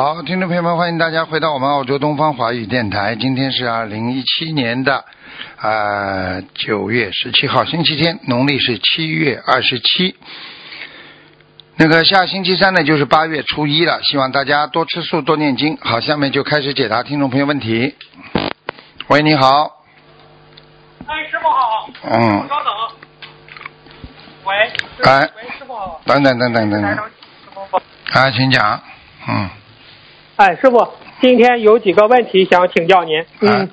好，听众朋友们，欢迎大家回到我们澳洲东方华语电台。今天是二零一七年的呃九月十七号，星期天，农历是七月二十七。那个下星期三呢，就是八月初一了。希望大家多吃素，多念经。好，下面就开始解答听众朋友问题。喂，你好。哎，师傅好。嗯。稍等。喂。哎。喂，师傅好。等等等等等等。啊，请讲。嗯。哎，师傅，今天有几个问题想请教您。嗯。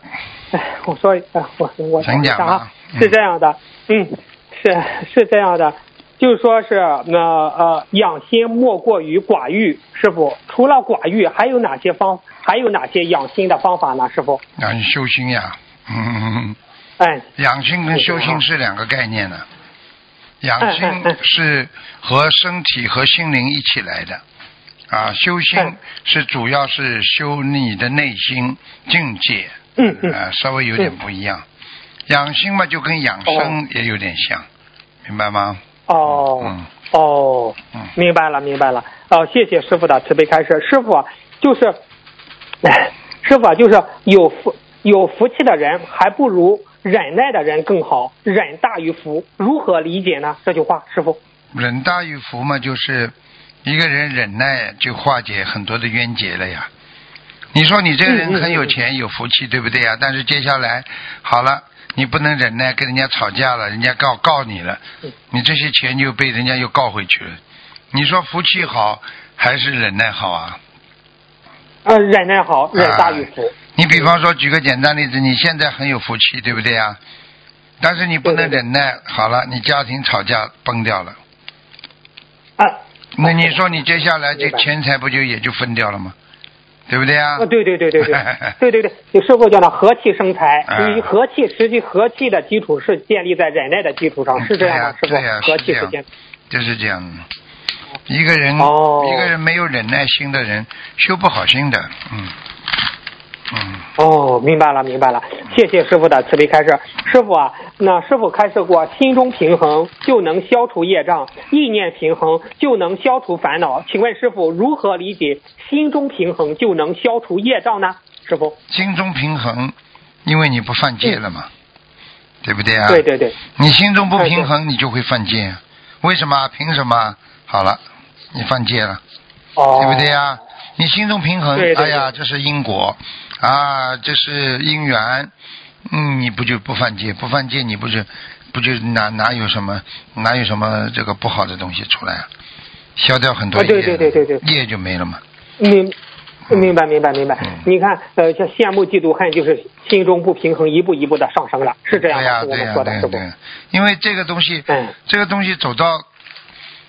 哎，我说，哎，我我请讲啊，是这样的，嗯，是是这样的，就是说是那呃养心莫过于寡欲，师傅，除了寡欲，还有哪些方，还有哪些养心的方法呢？师傅。那你修心呀，嗯。哎。养心跟修心是两个概念呢。养心是和身体和心灵一起来的。啊，修心是主要是修你的内心境界，嗯嗯，啊，稍微有点不一样。养心嘛，就跟养生也有点像，明白吗？哦，嗯，哦，嗯，明白了，明白了。哦，谢谢师傅的慈悲开示。师傅就是，师傅就是有福有福气的人，还不如忍耐的人更好。忍大于福，如何理解呢？这句话，师傅。忍大于福嘛，就是。一个人忍耐就化解很多的冤结了呀。你说你这个人很有钱有福气，对不对呀？但是接下来好了，你不能忍耐，跟人家吵架了，人家告告你了，你这些钱就被人家又告回去了。你说福气好还是忍耐好啊？呃，忍耐好，忍大于福。你比方说，举个简单例子，你现在很有福气，对不对呀？但是你不能忍耐，好了，你家庭吵架崩掉了。啊。那你说你接下来这钱财不就也就分掉了吗？对不对啊？对对对对对，对对对，有师傅讲的和气生财，以和气实际和气的基础是建立在忍耐的基础上，是这样吗？师傅，和气是建，就是这样。一个人，一个人没有忍耐心的人，修不好心的，嗯。嗯哦，明白了，明白了，谢谢师傅的慈悲开示。师傅啊，那师傅开示过，心中平衡就能消除业障，意念平衡就能消除烦恼。请问师傅如何理解心中平衡就能消除业障呢？师傅，心中平衡，因为你不犯戒了嘛，对不对啊？对对对，你心中不平衡，你就会犯戒。为什么？凭什么？好了，你犯戒了，哦对不对呀？你心中平衡，哎呀，这是因果。啊，这是因缘，嗯，你不就不犯戒？不犯戒，你不是不就哪哪有什么哪有什么这个不好的东西出来啊？消掉很多业，对对对对对，业就没了嘛。明明白明白明白。你看，呃，像羡慕嫉妒恨，就是心中不平衡，一步一步的上升了，是这样的。对呀对呀对呀。因为这个东西，这个东西走到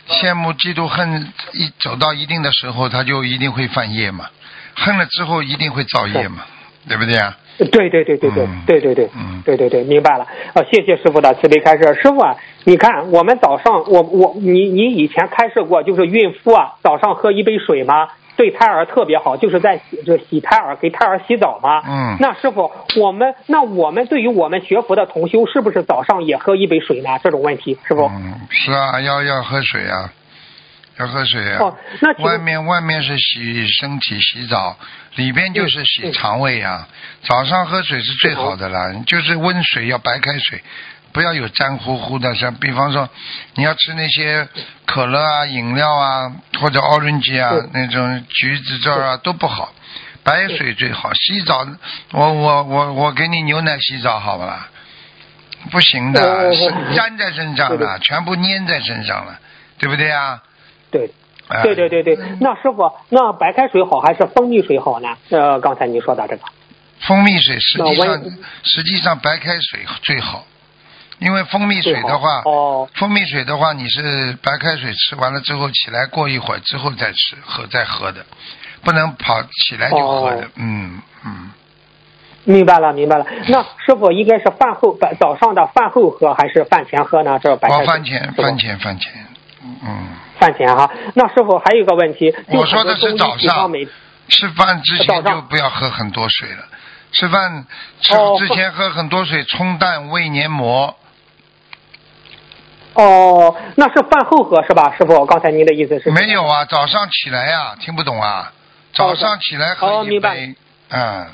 羡慕嫉妒恨一走到一定的时候，他就一定会犯业嘛。恨了之后一定会造业嘛，对不对啊？对对对对对对对对，嗯，对对对，明白了。啊，谢谢师傅的慈悲开示。师傅啊，你看我们早上，我我，你你以前开设过，就是孕妇啊，早上喝一杯水吗？对，胎儿特别好，就是在洗这洗胎儿，给胎儿洗澡吗？嗯。那师傅，我们，那我们对于我们学佛的同修，是不是早上也喝一杯水呢？这种问题，师傅。嗯。是啊，要要喝水啊。要喝水啊！哦，那外面外面是洗身体洗澡，里边就是洗肠胃啊。早上喝水是最好的了，就是温水要白开水，不要有粘糊糊的。像比方说，你要吃那些可乐啊、饮料啊，或者 orange 啊那种橘子汁啊都不好，白水最好。洗澡，我我我我给你牛奶洗澡好不啦？不行的，是粘在身上的，全部粘在身上了，对不对啊？对，对对对对，那师傅，那白开水好还是蜂蜜水好呢？呃，刚才你说的这个，蜂蜜水实际上实际上白开水最好，因为蜂蜜水的话，哦，蜂蜜水的话，你是白开水吃完了之后起来过一会儿之后再吃喝再喝的，不能跑起来就喝的，嗯嗯。明白了，明白了。那师傅应该是饭后白早上的饭后喝还是饭前喝呢？这白开哦，水。饭前，饭前，饭前，嗯，饭前哈。那师傅还有一个问题，我说的是早上吃饭之前就不要喝很多水了，吃饭吃哦之前喝很多水冲淡胃黏膜，哦，那是饭后喝是吧？师傅，刚才您的意思是？没有啊，早上起来呀、听不懂啊，早上起来喝一杯，嗯，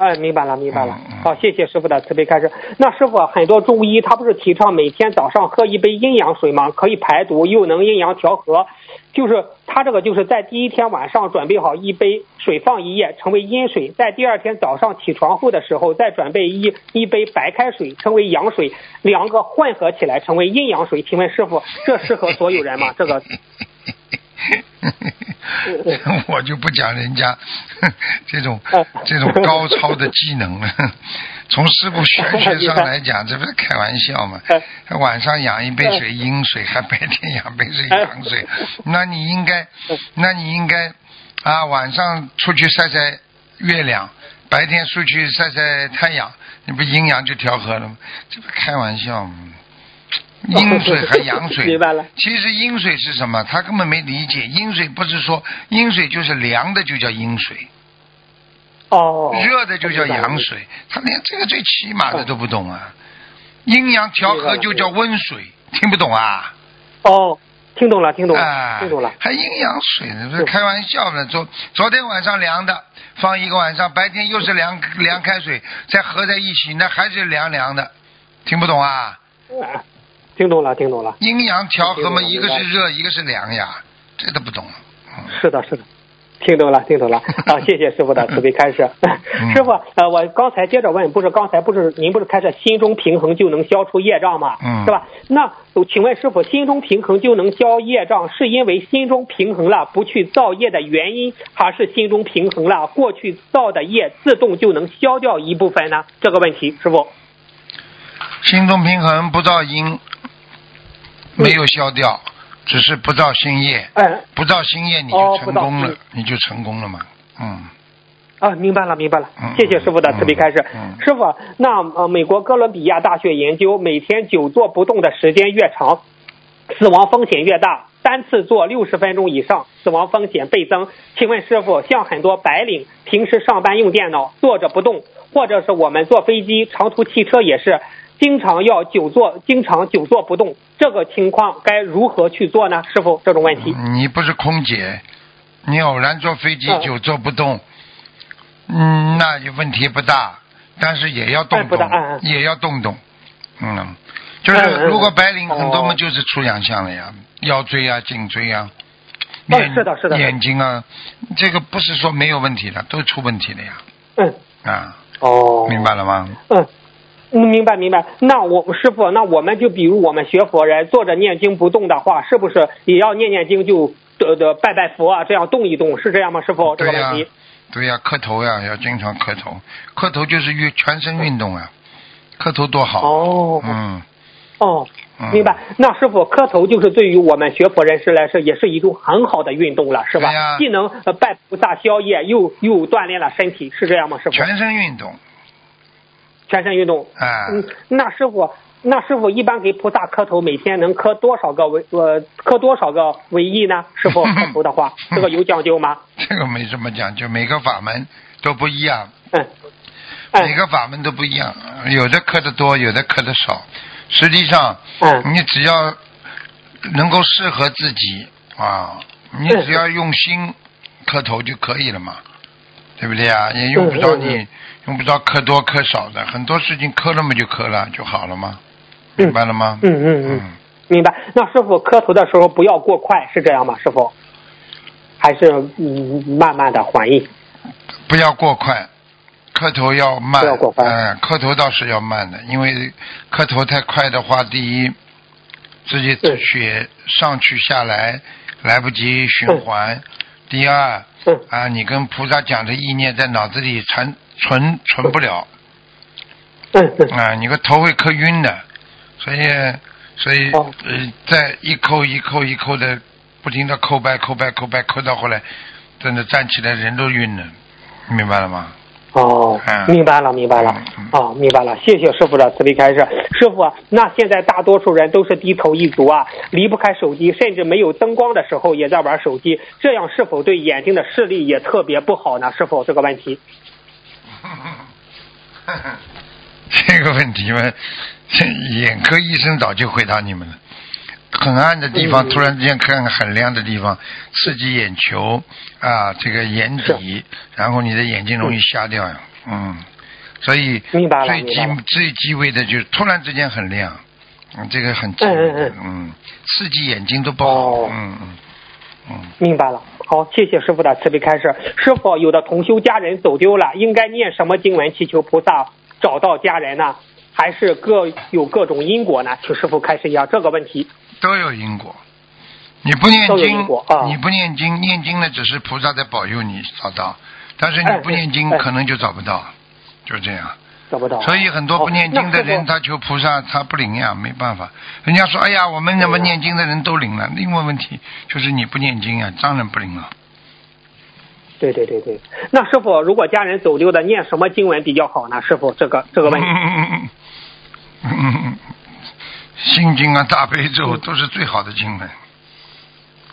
哎，明白了，明白了。好，谢谢师傅的慈悲开示。那师傅，很多中医他不是提倡每天早上喝一杯阴阳水吗？可以排毒，又能阴阳调和。就是他这个就是在第一天晚上准备好一杯水放一夜，成为阴水；在第二天早上起床后的时候，再准备一一杯白开水，成为阳水，两个混合起来成为阴阳水。请问师傅，这适合所有人吗？这个 我就不讲人家 这种嗯这种高超的技能了。从师傅玄学上来讲，这不是开玩笑吗？晚上养一杯水阴水，还白天养杯水阳水，那你应该，那你应该啊，晚上出去晒晒月亮，白天出去晒晒太阳，你不阴阳就调和了吗？这不开玩笑吗？阴水和 阳水，明白了其实阴水是什么？他根本没理解，阴水不是说阴水就是凉的就叫阴水，哦，热的就叫阳水，他连这个最起码的都不懂啊。阴阳调和就叫温水，听不懂啊？哦，听懂了，听懂了，啊，听懂了。还阴阳水呢？不是开玩笑呢。昨昨天晚上凉的，放一个晚上，白天又是凉凉开水，再合在一起，那还是凉凉的，听不懂啊？啊听懂了，听懂了。阴阳调和嘛，一个是热，一个是凉呀，这都不懂。嗯是的，是的，听懂了，听懂了。啊，谢谢师傅的慈悲开示。嗯 师傅，呃，我刚才接着问，不是刚才不是您不是开始心中平衡就能消除业障吗？嗯是吧？那请问师傅，心中平衡就能消业障，是因为心中平衡了不去造业的原因，还是心中平衡了过去造的业自动就能消掉一部分呢？这个问题，师傅。心中平衡不造因，没有消掉，只是不造新业，嗯。不造新业你哦就成功了你就成功了嘛。嗯，啊，明白了，明白了嗯，谢谢师傅的慈悲开示。嗯嗯师傅，那呃，美国哥伦比亚大学研究，每天久坐不动的时间越长，死亡风险越大。单次坐六十分钟以上，死亡风险倍增。请问师傅，像很多白领平时上班用电脑，坐着不动，或者是我们坐飞机、长途汽车也是，经常要久坐，经常久坐不动，这个情况该如何去做呢？师傅，这种问题。你不是空姐，你偶然坐飞机嗯久坐不动，嗯，那就问题不大，但是也要动动也要动动，嗯，就是如果白领很多嘛，哦就是出洋相了呀，腰椎啊、颈椎啊。哦眼是的是的眼睛啊，这个不是说没有问题的，都出问题了呀，嗯，啊，哦，明白了吗？嗯，嗯，明白明白。那我师傅，那我们就比如我们学佛人坐着念经不动的话，是不是也要念念经就呃的拜拜佛啊，这样动一动，是这样吗？师傅，这个问题。对呀，磕头呀，要经常磕头，磕头就是运全身运动啊，磕头多好。哦嗯哦，嗯，明白。那师傅磕头就是对于我们学佛人士来说，也是一种很好的运动了，是吧？既能呃拜菩萨消业，又又锻炼了身体，是这样吗？师傅？全身运动全身运动。啊，嗯，那师傅，那师傅一般给菩萨磕头，每天能磕多少个为呃磕多少个为一呢？师傅磕头的话，这个有讲究吗？这个没什么讲究，每个法门都不一样，嗯，嗯每个法门都不一样，有的磕的多，有的磕的少。实际上，嗯你只要能够适合自己啊，你嗯只要用心磕头就可以了嘛，对不对啊？也用不着你用不着磕多磕少的，很多事情磕了嘛就磕了就好了嘛，嗯明白了吗？嗯嗯嗯，明白。那师傅磕头的时候不要过快，是这样吗？师傅，还是嗯慢慢的缓一？不要过快，磕头要慢。不要过快嗯、磕头倒是要慢的，因为磕头太快的话，第一，自己嗯血上去下来来不及循环；第二，嗯啊，你跟菩萨讲的意念在脑子里存存存不了，对对啊，你个头会磕晕的，所以所以、哦呃，在一扣一扣一扣的不停的扣掰扣掰扣掰，扣到后来，真的站起来人都晕了，明白了吗？哦嗯，明白了，明白了。哦，明白了。谢谢师傅的慈悲开示。师傅，那现在大多数人都是低头一族啊，离不开手机，甚至没有灯光的时候也在玩手机，这样是否对眼睛的视力也特别不好呢？是否，这个问题。这个问题嘛，眼科医生早就回答你们了。很暗的地方，突然之间看很亮的地方，刺激眼球啊，这个眼底，然后你的眼睛容易瞎掉呀。嗯，所以最忌最忌讳的就是突然之间很亮，嗯，这个很忌讳，嗯，刺激眼睛都不好。嗯嗯嗯。明白了，好，谢谢师傅的慈悲开示。师傅，有的同修家人走丢了，应该念什么经文祈求菩萨找到家人呢？还是各有各种因果呢？请师傅开示一下这个问题。都有因果，你不念经，你不念经，念经呢只是菩萨在保佑你找到，但是你不念经可能就找不到，就这样。找不到。所以很多不念经的人，他求菩萨他不灵呀，没办法。人家说，哎呀，我们那么念经的人都灵了，另外问题就是你不念经啊，当然不灵了。对对对对，那师傅，如果家人走丢的，念什么经文比较好呢？师傅，这个这个问题。嗯嗯嗯心经啊，大悲咒都是最好的经文。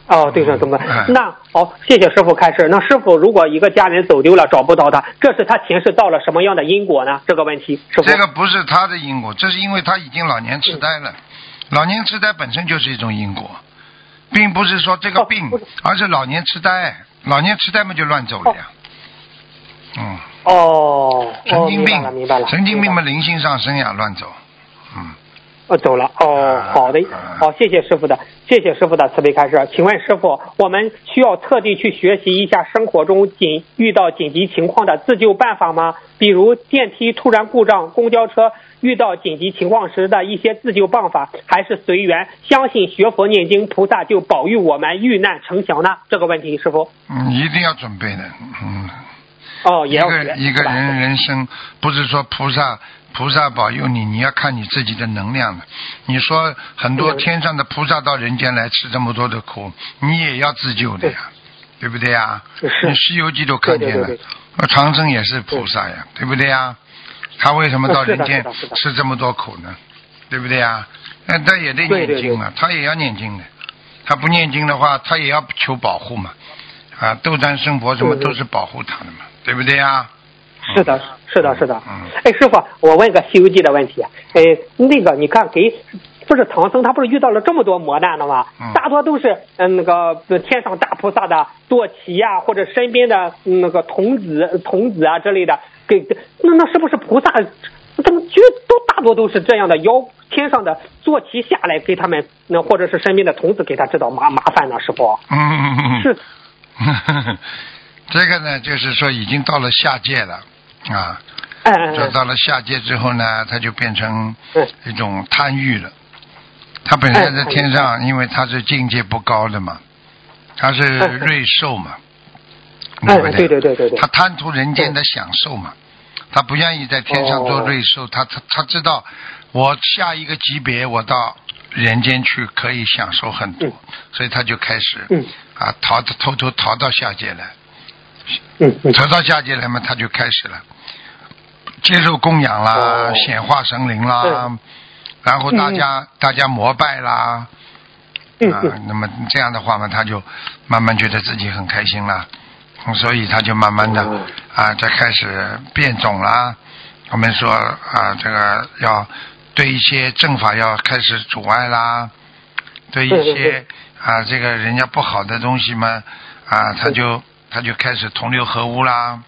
哦，对上怎么？那好，谢谢师傅开示。那师傅，如果一个家人走丢了，找不到他，这是他前世到了什么样的因果呢？这个问题，这个不是他的因果，这是因为他已经老年痴呆了。老年痴呆本身就是一种因果，并不是说这个病，而是老年痴呆。老年痴呆嘛，就乱走了呀。嗯。哦。神经病，明白了。神经病嘛，灵性上升呀，乱走。嗯。哦，走了哦，好的，好，谢谢师傅的，谢谢师傅的慈悲开示。请问师傅，我们需要特地去学习一下生活中紧遇到紧急情况的自救办法吗？比如电梯突然故障、公交车遇到紧急情况时的一些自救办法，还是随缘，相信学佛念经，菩萨就保佑我们遇难成祥呢？这个问题，师傅，嗯，一定要准备的，嗯，哦，一个一个人人生不是说菩萨。菩萨保佑你，你要看你自己的能量的。你说很多天上的菩萨到人间来吃这么多的苦，你也要自救的呀，对不对呀？你《西游记》都看见了，那长生也是菩萨呀，对不对呀？他为什么到人间吃这么多苦呢？对不对呀？那他也得念经啊，他也要念经的。他不念经的话，他也要求保护嘛。啊，斗战胜佛什么都是保护他的嘛，对不对呀？是的，是的，是的。哎，师傅，我问个《西游记》的问题。哎，那个，你看，给不是唐僧，他不是遇到了这么多磨难了吗？大多都是嗯，那个天上大菩萨的坐骑呀，或者身边的那个童子、童子啊之类的。给那那是不是菩萨？他们就都大多都是这样的？妖天上的坐骑下来给他们，那或者是身边的童子给他制造麻麻烦呢？师傅。嗯嗯嗯。是。这个呢，就是说已经到了下界了。啊，这到了下界之后呢，他就变成一种贪欲了。他本身在天上，因为他是境界不高的嘛，他是瑞兽嘛，对不对？对对对对对。他贪图人间的享受嘛，他不愿意在天上做瑞兽，他他他知道我下一个级别，我到人间去可以享受很多，所以他就开始啊逃偷偷逃到下界来，逃到下界来嘛，他就开始了。接受供养啦，显化神灵啦，然后大家大家膜拜啦，啊，那么这样的话嘛，他就慢慢觉得自己很开心了，所以他就慢慢的啊，再开始变种啦。我们说啊，这个要对一些正法要开始阻碍啦，对一些啊这个人家不好的东西嘛啊，他就他就开始同流合污啦。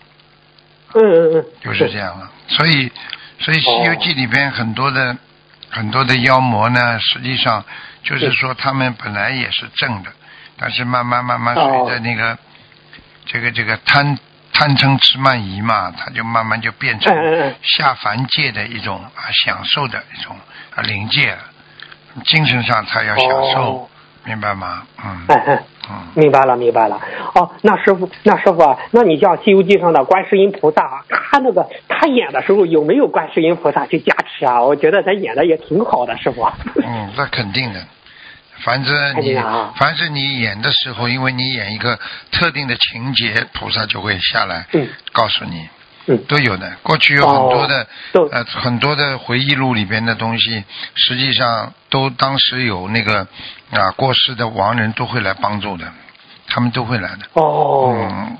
嗯嗯嗯，就是这样了。所以，所以《西游记》里边很多的很多的妖魔呢，实际上就是说他们本来也是正的，但是慢慢慢慢随着那个这个这个贪贪嗔痴慢疑嘛，他就慢慢就变成下凡界的一种啊享受的一种啊灵界，精神上他要享受，明白吗？嗯。嗯明白了，明白了。哦，那师傅，那师傅，那你像《西游记》上的观世音菩萨，他那个他演的时候有没有观世音菩萨去加持啊？我觉得他演的也挺好的，师傅。嗯，那肯定的。反正你，凡是你演的时候，因为你演一个特定的情节，菩萨就会下来告诉你。嗯都有的。过去有很多的、哦呃很多的回忆录里边的东西，实际上都当时有那个啊过世的亡人都会来帮助的，他们都会来的。哦、嗯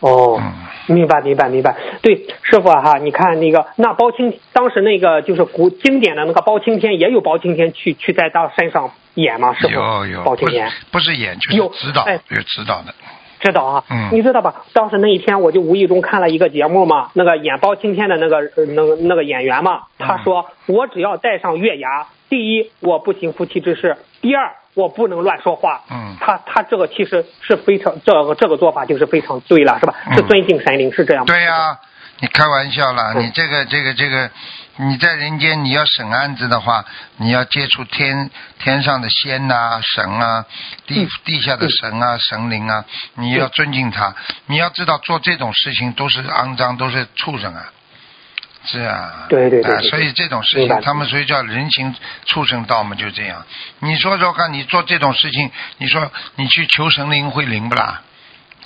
哦，嗯，明白明白明白。对，师傅啊哈，你看那个那包青当时那个就是古经典的那个包青天，也有包青天去去在他身上演吗？师傅，有有，包青天。不是演就是有指导，哎有指导的。知道啊，嗯你知道吧？当时那一天我就无意中看了一个节目嘛，那个演包青天的那个呃那个那个演员嘛，他嗯说、我只要戴上月牙，第一我不行夫妻之事，第二我不能乱说话。嗯他他这个其实是非常这个这个做法就是非常对了，是吧？嗯是尊敬神灵，是这样吗？对呀、你开玩笑了，嗯你这个这个这个，你在人间你要审案子的话，你要接触天天上的仙呐、神啊，地嗯地下的神啊、神灵啊，你要尊敬他。你要知道做这种事情都是肮脏，都是畜生啊。是啊，啊，对对对对所以这种事情，他们所以叫人行畜生道嘛，就这样。你说说看，你做这种事情，你说你去求神灵会灵不啦？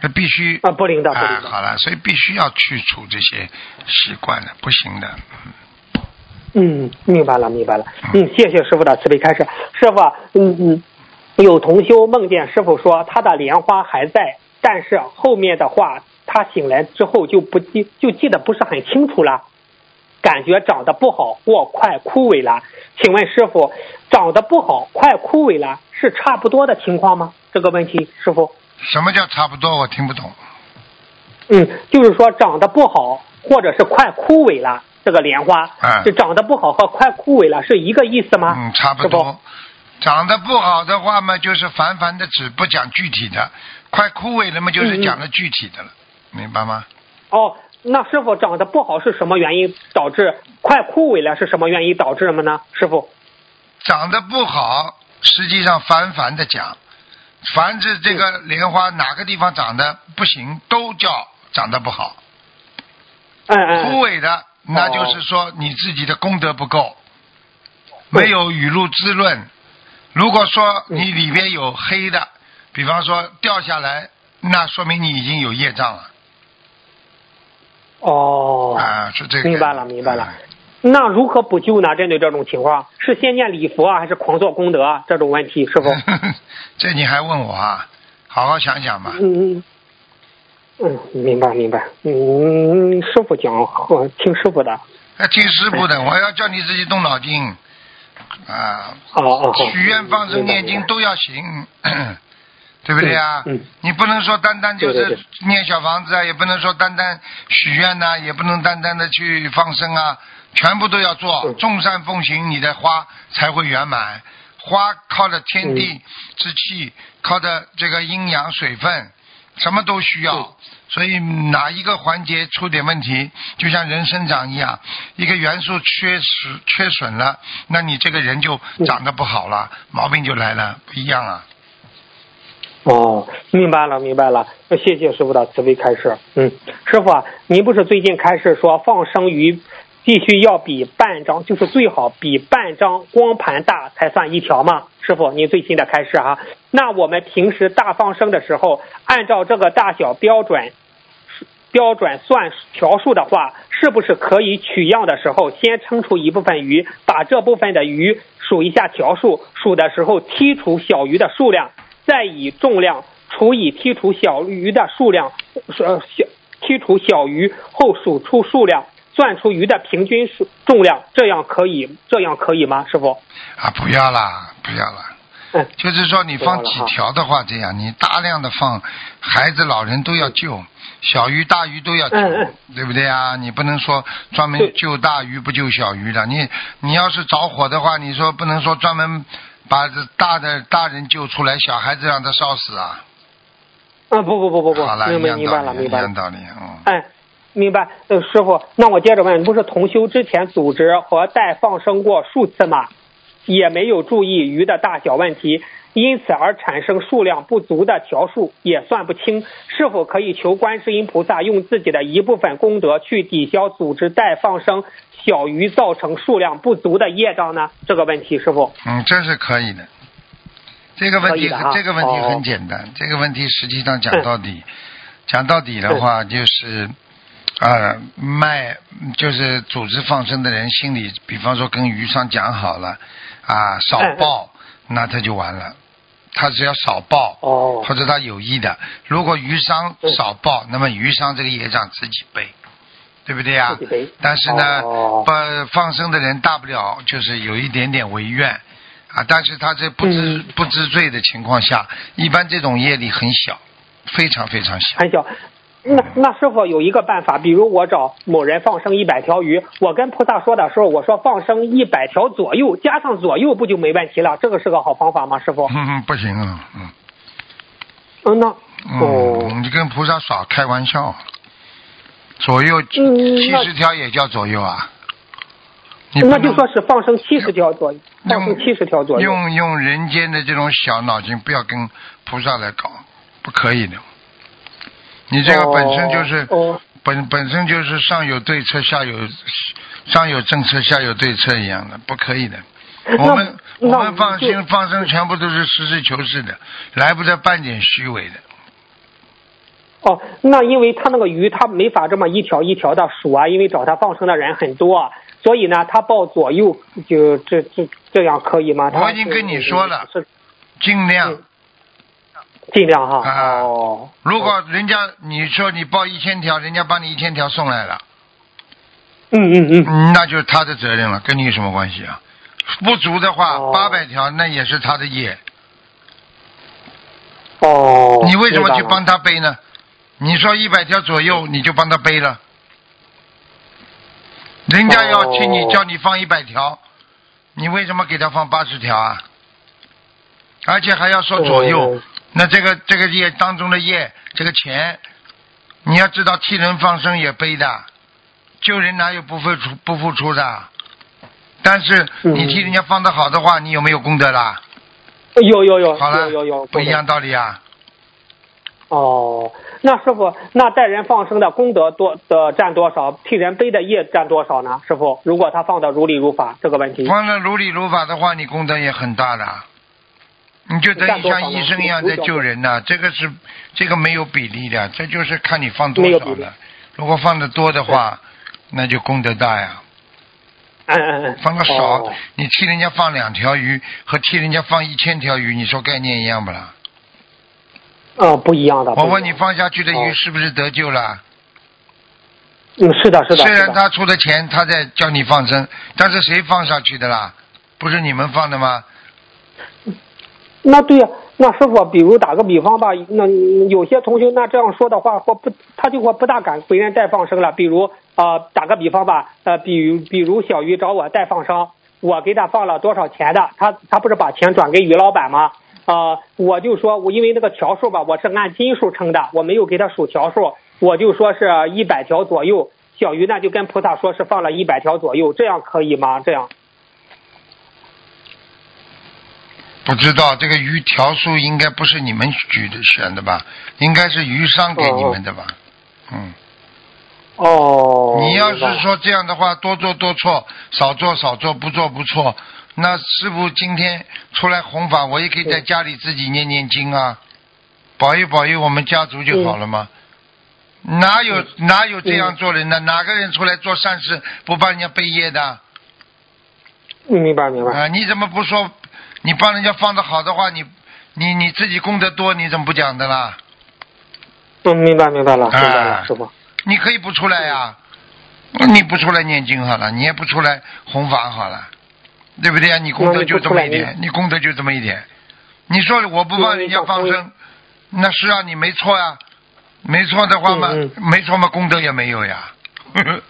那必须啊，不灵的，不啊灵，的。好了，所以必须要去除这些习惯的，不行的。嗯，明白了，明白了。嗯嗯，谢谢师傅的慈悲开示。师傅啊，嗯嗯，有同修梦见师傅说他的莲花还在，但是后面的话他醒来之后就不记就记得不是很清楚了，感觉长得不好或快枯萎了。请问师傅，长得不好快枯萎了是差不多的情况吗？这个问题，师傅。什么叫差不多？我听不懂。嗯，就是说长得不好，或者是快枯萎了，这个莲花，嗯是长得不好和快枯萎了是一个意思吗？嗯，差不多。长得不好的话嘛，就是凡凡的指，不讲具体的；快枯萎了嘛，就是讲的具体的了，明白吗？哦，那师傅长得不好是什么原因导致？快枯萎了是什么原因导致的呢？师傅？长得不好，实际上凡凡的讲，凡是这个莲花哪个地方长得不行，都叫长得不好。嗯嗯。枯萎的，那就是说你自己的功德不够，没有雨露滋润。如果说你里边有黑的，比方说掉下来，那说明你已经有业障了哦。啊，是这个。明白了，明白了啊。那如何补救呢？针对这种情况，是先念礼佛啊，还是狂做功德啊？这种问题，师傅？这你还问我啊？好好想想吧。嗯嗯嗯，明白明白。嗯，师傅讲，和听师傅的。要听师傅的，我要叫你自己动脑筋啊。哦哦哦。许愿、放生、念经都要行，对不对啊？你不能说单单就是念小房子啊，也不能说单单许愿呐、也不能单单的去放生啊，全部都要做，嗯众善奉行，你的花才会圆满。花靠着天嗯地之气，靠着这个阴阳水分，什么都需要。嗯所以哪一个环节出点问题，就像人生长一样，一个元素缺失缺损了，那你这个人就长得不好了，毛病就来了，不一样啊。哦，明白了，明白了。谢谢师傅的慈悲开示。嗯，师傅啊，您不是最近开始说放生鱼必须要比半张，就是最好比半张光盘大才算一条吗？师傅，您最新的开示哈、那我们平时大放生的时候，按照这个大小标准。标准算条数的话，是不是可以取样的时候先称出一部分鱼，把这部分的鱼数一下条数，数的时候剔除小鱼的数量，再以重量除以剔除小鱼的数量，呃小剔除小鱼后数出数量，算出鱼的平均数重量，这样可以这样可以吗？师傅？啊，不要啦，不要啦。嗯，就是说你放几条的话，这样你大量的放，孩子、老人都要救，小鱼、大鱼都要救，嗯嗯对不对啊？你不能说专门救大鱼不救小鱼的。你你要是着火的话，你说不能说专门把这大的大人救出来，小孩子让他烧死啊？啊，不不不不不好，了，明白了，明白了。道理，嗯。哎，明白。呃，师傅，那我接着问，不是同修之前组织和带放生过数次吗？也没有注意鱼的大小问题，因此而产生数量不足的条数，也算不清。是否可以求观世音菩萨用自己的一部分功德去抵消组织带放生小鱼造成数量不足的业障呢？这个问题，师傅。嗯，这是可以的。这个问题，这个问题哦很简单。这个问题实际上讲到底，讲到底的话，就是啊，卖就是组织放生的人心里，比方说跟鱼商讲好了，啊，少报，那他就完了。他只要少报，哦。或者他有意的，如果鱼商嗯。少报，那么鱼商这个业障自己背，对不对呀、自己背。但是呢，哦。不放生的人大不了就是有一点点违愿啊，但是他这不知、嗯。不知罪的情况下，一般这种业力很小，非常非常小。很小。那那师傅有一个办法，比如我找某人放生一百条鱼，我跟菩萨说的时候，我说放生一百条左右，加上左右不就没问题了？这个是个好方法吗，师傅？嗯嗯，不行啊，嗯嗯，那哦，嗯，你跟菩萨耍开玩笑，左右七十条也叫左右啊？你那就说是放生七十条左右，放生七十条左右。用用人间的这种小脑筋，不要跟菩萨来搞，不可以的。你这个本身就是、哦本本身就是上有对策，下有上有政策，下有对策一样的，不可以的。我们我们放就心放生，全部都是实事求是的，来不得半点虚伪的。哦，那因为他那个鱼，他没法这么一条一条的数啊，因为找他放生的人很多，所以呢，他报左右就这这这样可以吗？我已经跟你说了是尽量嗯，尽量哈。啊哦，如果人家你说你报一千条，人家把你一千条送来了，嗯嗯嗯，嗯那就是他的责任了，跟你有什么关系啊？不足的话，哦八百条那也是他的业，哦。你为什么去帮他背呢？你说一百条左右，你就帮他背了，人家要请你哦叫你放一百条，你为什么给他放八十条啊？而且还要说左右，哦那这个这个业当中的业，这个钱，你要知道替人放生也背的，救人哪有不付出不付出的？但是你嗯替人家放的好的话，你有没有功德啦？有有有好了，有有有不一样道理啊。哦，那师傅，那带人放生的功德多的占多少？替人背的业占多少呢？师傅，如果他放的如理如法，这个问题。放的如理如法的话，你功德也很大的。你就等于像医生一样在救人呐、这个是这个没有比例的，这就是看你放多少了。如果放的多的话，那就功德大呀。嗯嗯嗯。放的少，哦你替人家放两条鱼和替人家放一千条鱼，你说概念一样不啦？嗯，不一样的。我问你，放下去的鱼哦是不是得救了？嗯，是的，是的。虽然他出的钱他在叫你放生，但是谁放上去的啦？不是你们放的吗？那对呀、那师傅，比如打个比方吧，那有些同学那这样说的话，或不，他就会不大敢回人再放生了。比如呃，打个比方吧，呃，比如比如小鱼找我再放生，我给他放了多少钱的，他他不是把钱转给鱼老板吗？呃，我就说我因为那个条数吧，我是按斤数称的，我没有给他数条数，我就说是一百条左右。小鱼呢就跟菩萨说是放了一百条左右，这样可以吗？这样不知道这个鱼条数应该不是你们举的选的吧？应该是鱼商给你们的吧？嗯，哦。你要是说这样的话，多做多错，少做少做，不做不错，那师傅今天出来弘法，我也可以在家里自己念念经啊，保佑保佑我们家族就好了吗？哪有哪有这样做人的？哪个人出来做善事不帮人家背业的？你明白明白。啊，你怎么不说？你帮人家放的好的话，你你你自己功德多，你怎么不讲的啦？嗯，明白明白了，明白哎了，师傅。你可以不出来呀、你不出来念经好了，你也不出来弘法好了，对不对呀？你功德就这么一点，你功德就这么一点。你说我不帮人家放生，那是啊，你没错呀，没错的话嘛，嗯没错嘛，功德也没有呀。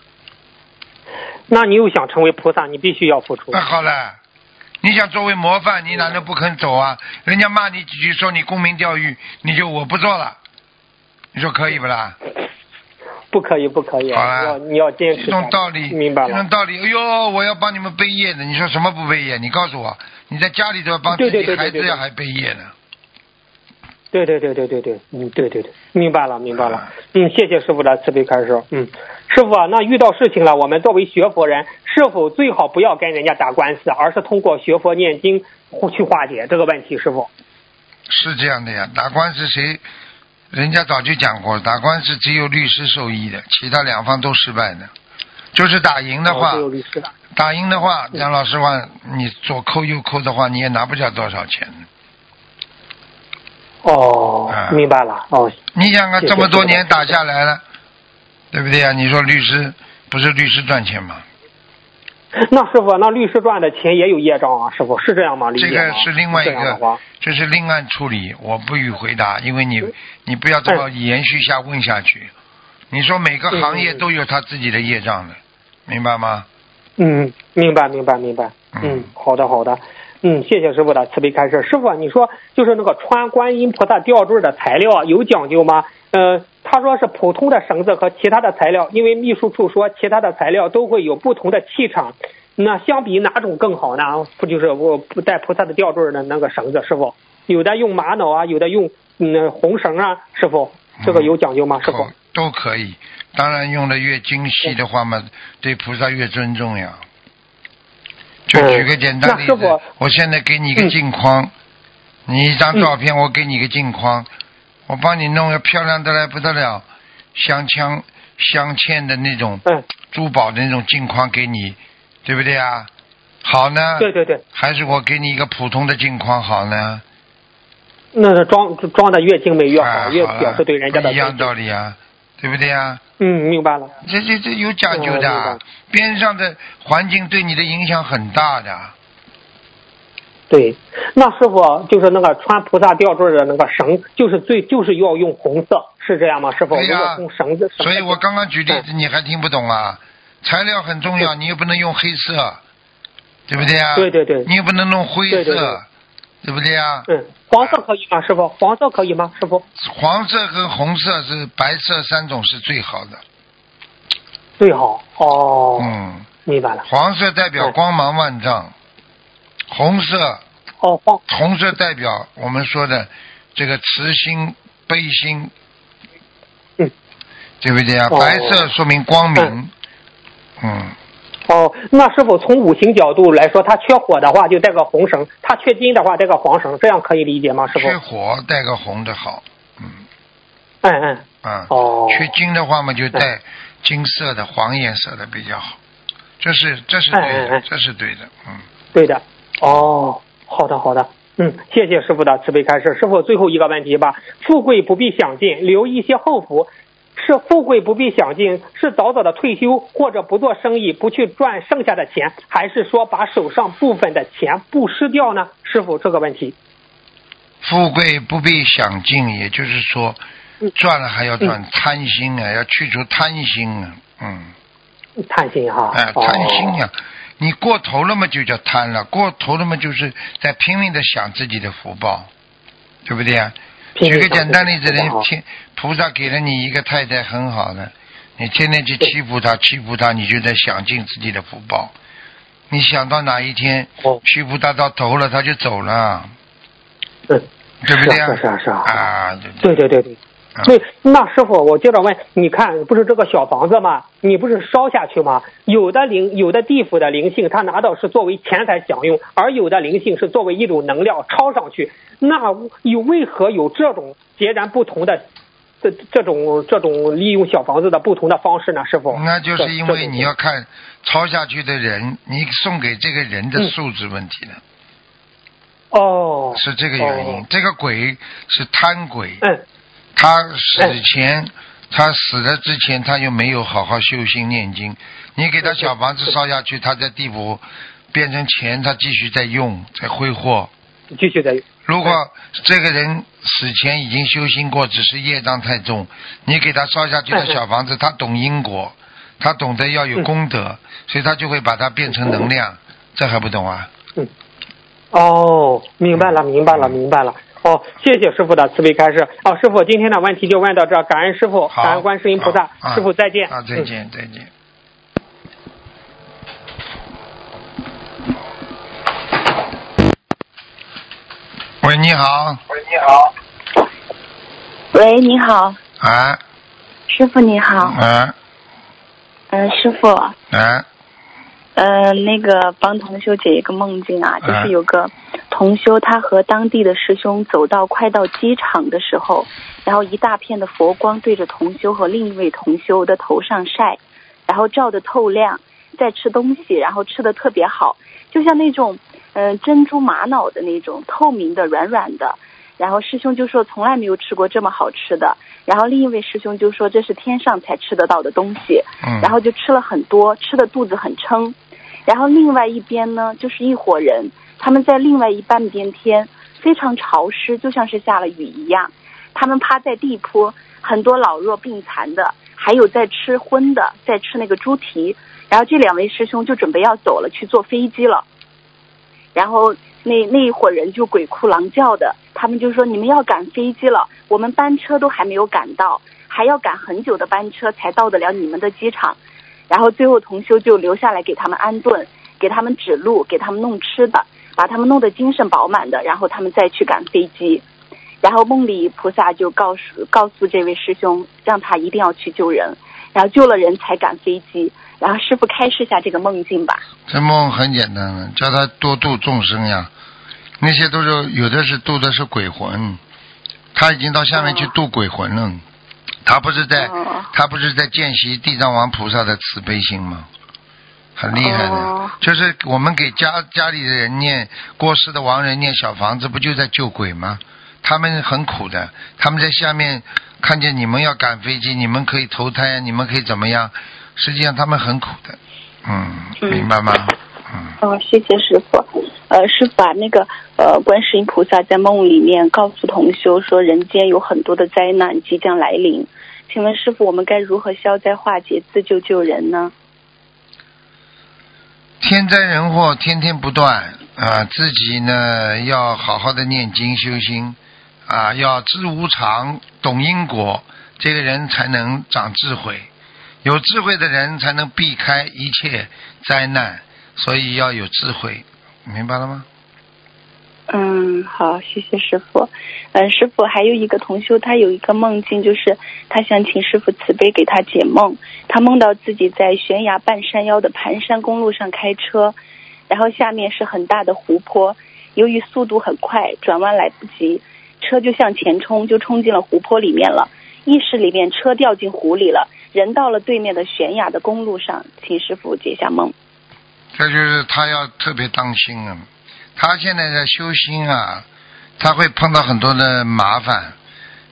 那你又想成为菩萨，你必须要付出那。好了，你想作为模范，你哪能不肯走啊？人家骂你几句，说你沽名钓誉，你就我不做了，你说可以不啦？不可以，不可以，好了你要坚持这。种道理，明白了。这种道理。哎呦，我要帮你们背业的，你说什么不背业？你告诉我，你在家里头要帮自己孩子要还背业呢？对对对对对对，嗯，对对对，明白了明白了啊。嗯，谢谢师傅的慈悲开示。嗯，师傅啊，那遇到事情了，我们作为学佛人，是否最好不要跟人家打官司，而是通过学佛念经去化解这个问题？师傅。是这样的呀，打官司谁人家早就讲过，打官司只有律师受益的，其他两方都失败的。就是打赢的话。打赢的话，杨老师话，你左扣右扣的话，你也拿不了多少钱。哦啊，明白了。哦，你想看谢谢这么多年打下来了，对不对呀？你说律师不是律师赚钱吗？那师傅，那律师赚的钱也有业障啊，师傅是这样吗？理这个是另外一个这是另案处理，我不予回答，因为你你不要这么延续下问下去。你说每个行业都有他自己的业障的，明白吗？嗯，明白明白明白。嗯嗯，好的好的。嗯，谢谢师傅的慈悲开示。师傅，你说就是那个穿观音菩萨吊坠的材料有讲究吗？呃，他说是普通的绳子和其他的材料，因为秘书处说其他的材料都会有不同的气场。那相比哪种更好呢？不就是我不带菩萨的吊坠的那个绳子，师傅有的用玛瑙啊，有的用嗯红绳啊，师傅这个有讲究吗？师傅？都可以，当然用的越精细的话嘛，对菩萨越尊重呀。就嗯举个简单例子我现在给你一个嗯镜框，你一张照片，我给你一个镜框，我帮你弄个漂亮的来不得了，镶嵌镶嵌的那种嗯，珠宝的那种镜框给你，对不对啊？好呢，对对对，还是我给你一个普通的镜框好呢？那是装装的越精美越好，越表示对人家的不一样道理啊，对不对啊？嗯，明白了。这这这有讲究的边上的环境对你的影响很大的。对，那师傅就是那个穿菩萨吊坠的那个绳，就是最就是要用红色，是这样吗？师傅，如对呀果用绳子，所以我刚刚举例子你还听不懂啊？材料很重要，你又不能用黑色，对不对啊？对对对你又不能弄灰色，对对对对不对啊？嗯，黄色可以吗？师傅，黄色可以吗？师傅，黄色跟红色是白色三种是最好的。最好哦，嗯，明白了。黄色代表嗯光芒万丈，红色哦，黄红色代表我们说的这个慈心悲心，嗯，对不对啊？哦白色说明光明，嗯，哦，那师傅从五行角度来说，他缺火的话就带个红绳，他缺金的话带个黄绳，这样可以理解吗？师傅缺？火带个红的好，嗯嗯嗯，啊，哦，缺金的话嘛就带金色的黄颜色的比较好，这是这是对的这是对的，嗯，对的。哦，好的好的。嗯，谢谢师傅的慈悲开示。师傅，最后一个问题吧。富贵不必享尽，留一些后福。是富贵不必享尽，是早早的退休或者不做生意，不去赚剩下的钱，还是说把手上部分的钱布施掉呢？师傅，这个问题。富贵不必享尽，也就是说嗯赚了还要赚，贪心啊，要去除贪心啊，嗯。贪心哈。哎，哦贪心呀、你过头了嘛，就叫贪了；过头了嘛，就是在拼命的想自己的福报，对不对啊？举个简单例子，自己的福报人天菩萨给了你一个太太很好的，你天天去欺负她，欺负她，你就在享尽自己的福报。你想到哪一天哦。欺负她到头了，她就走了，对，对不对啊？是啊是啊是啊。啊，对对对对对。那师傅，我接着问，你看，不是这个小房子吗？你不是烧下去吗？有的灵，有的地府的灵性，他拿到是作为钱财享用，而有的灵性是作为一种能量抄上去。那有为何有这种截然不同的这这种这种利用小房子的不同的方式呢？师傅？那就是因为你要看抄下去的人，你送给这个人的嗯素质问题的。哦，是这个原因。哦这个鬼是贪鬼，嗯他死前，他死了之前，他又没有好好修心念经。你给他小房子烧下去，他在地府变成钱，他继续在用，在挥霍。继续在如果这个人死前已经修心过，只是业障太重，你给他烧下去的小房子，他懂因果，他懂得要有功德，所以他就会把它变成能量。这还不懂啊？嗯哦，明白了，明白了，明白了。哦，谢谢师傅的慈悲开示。哦，师傅，今天的问题就问到这，感恩师傅，感恩观世音菩萨，啊师傅再见。啊，再嗯见，再见。喂，你好，喂，你好，喂，你好。啊师傅你好，啊嗯、师傅，啊呃，那个帮同修解一个梦境啊，就嗯是有个同修他和当地的师兄走到快到机场的时候，然后一大片的佛光对着同修和另一位同修的头上晒，然后照得透亮，在吃东西，然后吃的特别好，就像那种嗯、呃珍珠玛瑙的那种透明的软软的。然后师兄就说从来没有吃过这么好吃的，然后另一位师兄就说这是天上才吃得到的东西，嗯，然后就吃了很多，吃的肚子很撑。然后另外一边呢，就是一伙人，他们在另外一半边天非常潮湿，就像是下了雨一样。他们趴在地铺，很多老弱病残的，还有在吃荤的，在吃那个猪蹄。然后这两位师兄就准备要走了，去坐飞机了。然后那那一伙人就鬼哭狼叫的，他们就说：“你们要赶飞机了，我们班车都还没有赶到，还要赶很久的班车才到得了你们的机场。”然后最后同修就留下来给他们安顿，给他们指路，给他们弄吃的，把他们弄得精神饱满的，然后他们再去赶飞机。然后梦里菩萨就告诉告诉这位师兄，让他一定要去救人，然后救了人才赶飞机。然后师傅开示下这个梦境吧。这梦很简单了，叫他多度众生呀。那些都是有的是度的是鬼魂，他已经到下面去度鬼魂了。他不是在哦他不是在见习地藏王菩萨的慈悲心吗？很厉害的，哦就是我们给家家里的人念过世的亡人念小房子，不就在救鬼吗？他们很苦的，他们在下面看见你们要赶飞机，你们可以投胎，你们可以怎么样？实际上他们很苦的，嗯，嗯明白吗？嗯。哦，谢谢师傅。呃，师傅啊，那个呃，观世音菩萨在梦里面告诉同修说，人间有很多的灾难即将来临，请问师傅，我们该如何消灾化解、自救救人呢？天灾人祸天天不断啊，自己呢要好好的念经修心啊，要知无常，懂因果，这个人才能长智慧。有智慧的人才能避开一切灾难，所以要有智慧，明白了吗？嗯，好，谢谢师傅。嗯，师傅还有一个同修，他有一个梦境，就是他想请师傅慈悲给他解梦。他梦到自己在悬崖半山腰的盘山公路上开车，然后下面是很大的湖泊，由于速度很快，转弯来不及，车就向前冲，就冲进了湖泊里面了。意识里面车掉进湖里了，人到了对面的悬崖的公路上，请师傅解下梦。这就是他要特别当心啊！他现在在修心啊，他会碰到很多的麻烦，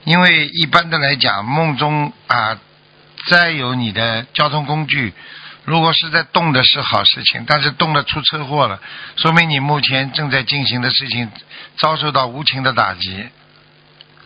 因为一般的来讲，梦中啊，再有你的交通工具，如果是在动的是好事情，但是动了出车祸了，说明你目前正在进行的事情遭受到无情的打击。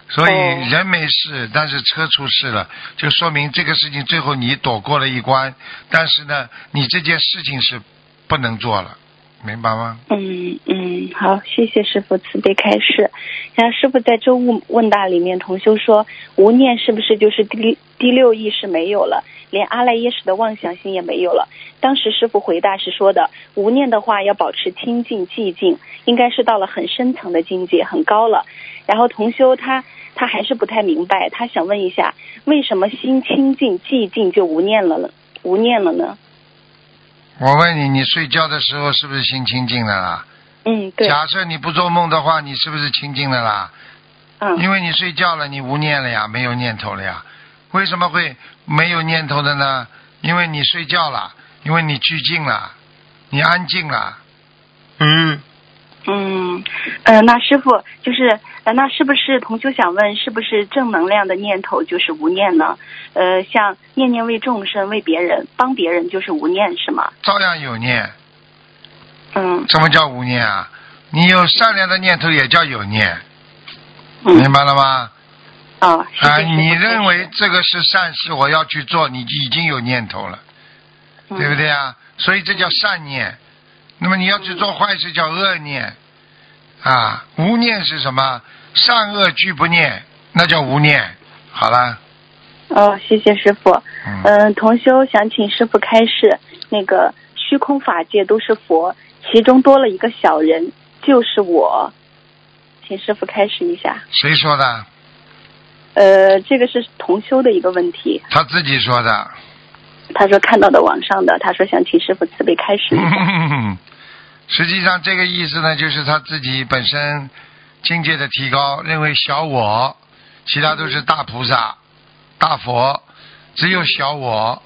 所以哦。人没事，但是车出事了，就说明这个事情最后你躲过了一关，但是呢，你这件事情是不能做了，明白吗？嗯嗯，好，谢谢师傅慈悲开示。然后师傅在周问问答里面，同修说无念是不是就是第第六意识没有了，连阿赖耶识的妄想心也没有了？当时师傅回答是说的，无念的话要保持清净寂静，应该是到了很深层的境界，很高了。然后同修他他还是不太明白，他想问一下，为什么心清净寂静就无念了呢？无念了呢？我问你，你睡觉的时候是不是心清净的啦？嗯，对，假设你不做梦的话，你是不是清净的啦？嗯因为你睡觉了，你无念了呀，没有念头了呀。为什么会没有念头的呢？因为你睡觉了，因为你拘静了，你安静了。嗯，嗯，呃，那师傅就是，呃，那是不是同修想问，是不是正能量的念头就是无念呢？呃，像念念为众生、为别人、帮别人就是无念是吗？照样有念。嗯什么叫无念啊？你有善良的念头也叫有念，嗯明白了吗？啊，啊，你认为这个是善事，我要去做，你已经有念头了，嗯对不对啊？所以这叫善念。那么你要去做坏事叫恶念，啊，无念是什么？善恶俱不念，那叫无念。好了，哦，谢谢师傅。嗯，嗯，同修想请师傅开示，那个虚空法界都是佛，其中多了一个小人，就是我，请师傅开示一下。谁说的？呃，这个是同修的一个问题，他自己说的。他说看到的网上的，他说想请师傅慈悲开示一下。实际上这个意思呢，就是他自己本身境界的提高，认为小我，其他都是大菩萨、大佛，只有小我。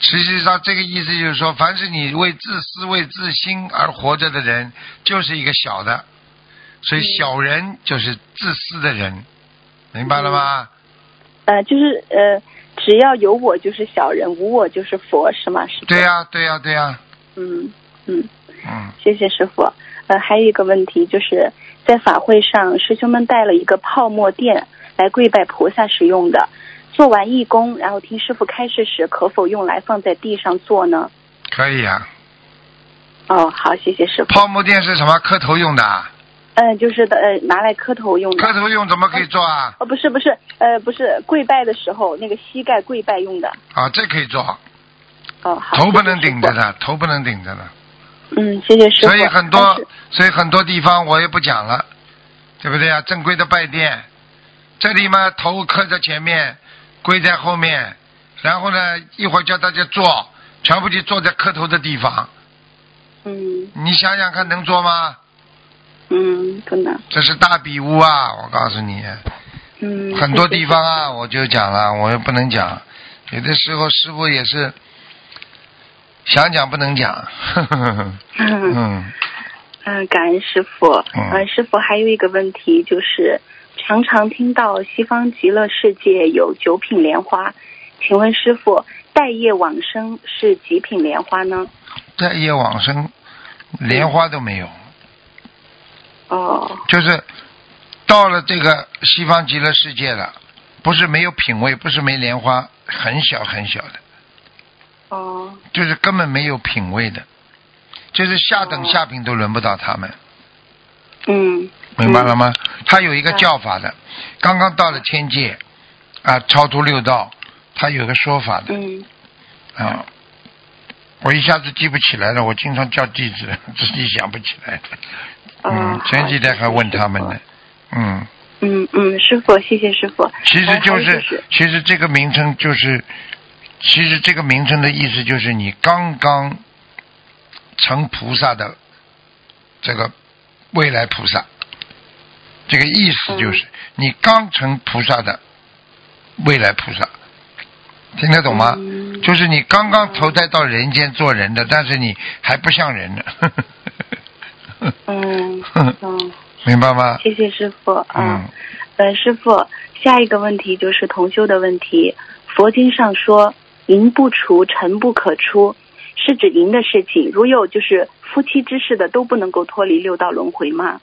实际上这个意思就是说，凡是你为自私、为自心而活着的人，就是一个小的，所以小人就是自私的人，明白了吗？呃，就是呃，只要有我就是小人，无我就是佛，是吗？是。对呀、对呀、对呀、嗯嗯，嗯，谢谢师傅。呃，还有一个问题就是在法会上，师兄们带了一个泡沫垫来跪拜菩萨使用的。做完义工，然后听师傅开示时，可否用来放在地上做呢？可以啊。哦，好，谢谢师傅。泡沫垫是什么？磕头用的啊？嗯，就是的，呃，拿来磕头用的。磕头用怎么可以做啊？哦，不是不是，呃，不是跪拜的时候那个膝盖跪拜用的。啊，这可以做，哦，好。头不能顶着的，头不能顶着的。傅。嗯，谢谢师傅。所以很多，所以很多地方我也不讲了，对不对啊？正规的拜殿，这里嘛头磕在前面，跪在后面，然后呢一会儿叫大家坐，全部就坐在磕头的地方，嗯你想想看能做吗？嗯，不能。这是大比屋啊！我告诉你，嗯。很多地方啊，我就讲了，我又不能讲，有的时候师傅也是想讲不能讲，呵呵呵嗯。嗯，嗯，感恩师傅。嗯。呃，师傅还有一个问题就是，常常听到西方极乐世界有九品莲花，请问师傅，待业往生是几品莲花呢？待业往生，莲花都没有。哦，就是到了这个西方极乐世界了，不是没有品位，不是没莲花，很小很小的，哦，就是根本没有品位的，就是下等哦下品都轮不到他们，嗯，明白了吗？他有一个叫法的，刚刚到了天界啊，超出六道，他有个说法的嗯，啊。我一下子记不起来了，我经常叫弟子，自己想不起来。哦嗯，前几天还问他们呢。嗯。嗯嗯，师傅，谢谢师傅。其实就是其实这个名称就是，其实这个名称的意思就是你刚刚成菩萨的这个未来菩萨，这个意思就是、嗯你刚成菩萨的未来菩萨，听得懂吗？嗯就是你刚刚投胎到人间做人的，但是你还不像人呢。嗯嗯，明白吗？谢谢师傅。嗯，呃，师傅，下一个问题就是同修的问题。佛经上说“淫不除，尘不可出”，是指淫的事情，如有就是夫妻之事的都不能够脱离六道轮回吗？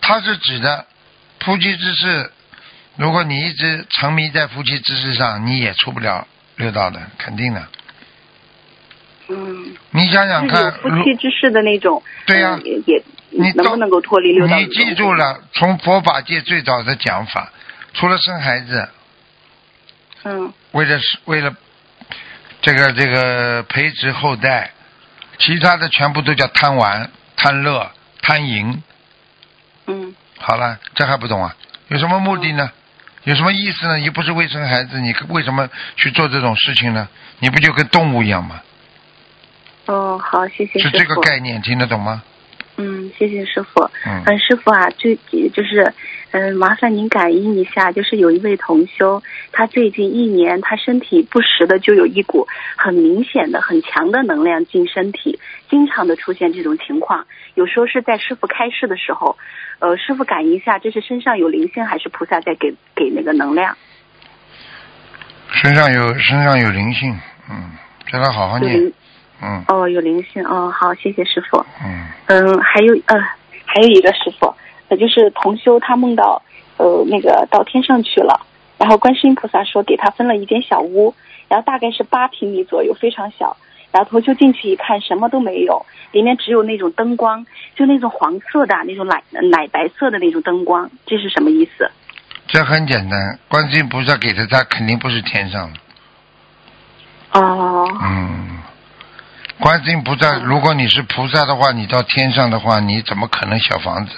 他是指的夫妻之事，如果你一直沉迷在夫妻之事上，你也出不了六道的，肯定的。嗯，你想想看，夫妻之事的那种，对呀也你能不能够脱离六道你？记住了，从佛法界最早的讲法，除了生孩子，嗯为了为了这个这个培植后代，其他的全部都叫贪玩、贪乐、贪淫。嗯好了，这还不懂啊？有什么目的呢？有什么意思呢？又不是为生孩子，你为什么去做这种事情呢？你不就跟动物一样吗？哦，好，谢谢师是。这个概念，听得懂吗？嗯，谢谢师傅。嗯嗯，师傅啊，最就是，嗯，麻烦您感应一下，就是有一位同修，他最近一年，他身体不时的就有一股很明显的、很强的能量进身体，经常的出现这种情况。有时候是在师傅开示的时候，呃，师傅感应一下，这是身上有灵性还是菩萨在给给那个能量？身上有身上有灵性，嗯，叫他好好念嗯哦，有灵性哦，好，谢谢师傅。嗯，嗯，还有呃，还有一个师傅，呃，就是同修他梦到呃那个到天上去了，然后观世音菩萨说给他分了一间小屋，然后大概是八平米左右，非常小。然后同修进去一看，什么都没有，里面只有那种灯光，就那种黄色的那种奶奶白色的那种灯光，这是什么意思？这很简单，观世音菩萨给的，他肯定不是天上的，哦，嗯，观世音菩萨，如果你是菩萨的话，你到天上的话，你怎么可能小房子？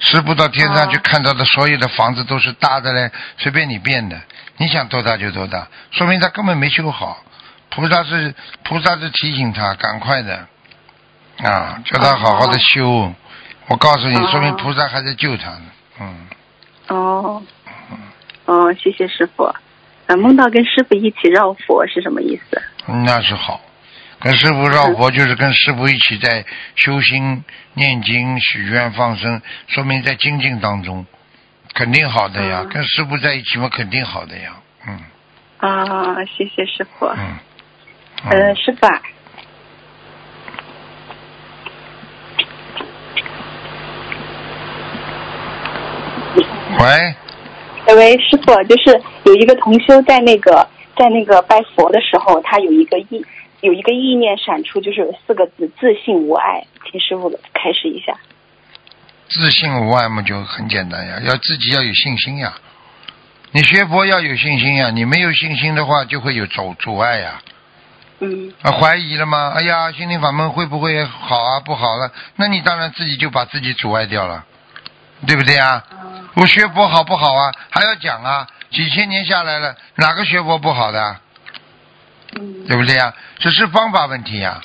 师傅到天上去哦看到的所有的房子都是大的嘞，随便你变的，你想多大就多大，说明他根本没修好。菩萨是菩萨是提醒他赶快的，啊，叫他好好的修。我告诉你，哦说明菩萨还在救他呢。嗯，哦，哦，谢谢师傅。啊，梦到跟师傅一起绕佛是什么意思？那是好。跟师傅绕佛就是跟师傅一起在修心、念经、许愿、放生，说明在精进当中，肯定好的呀。嗯跟师傅在一起嘛，肯定好的呀。嗯啊，谢谢师傅。嗯。呃，师傅啊，喂，喂，师傅，就是有一个同修在那个在那个拜佛的时候，他有一个意有一个意念闪出，就是有四个字“自信无碍”，请师傅开始一下。自信无碍嘛，就很简单呀，要自己要有信心呀。你学佛要有信心呀，你没有信心的话，就会有阻阻碍呀。嗯啊，怀疑了吗？哎呀，心灵法门会不会好啊？不好了，那你当然自己就把自己阻碍掉了，对不对啊？我学佛好不好啊？还要讲啊，几千年下来了，哪个学佛不好的啊？嗯对不对呀？只是方法问题呀，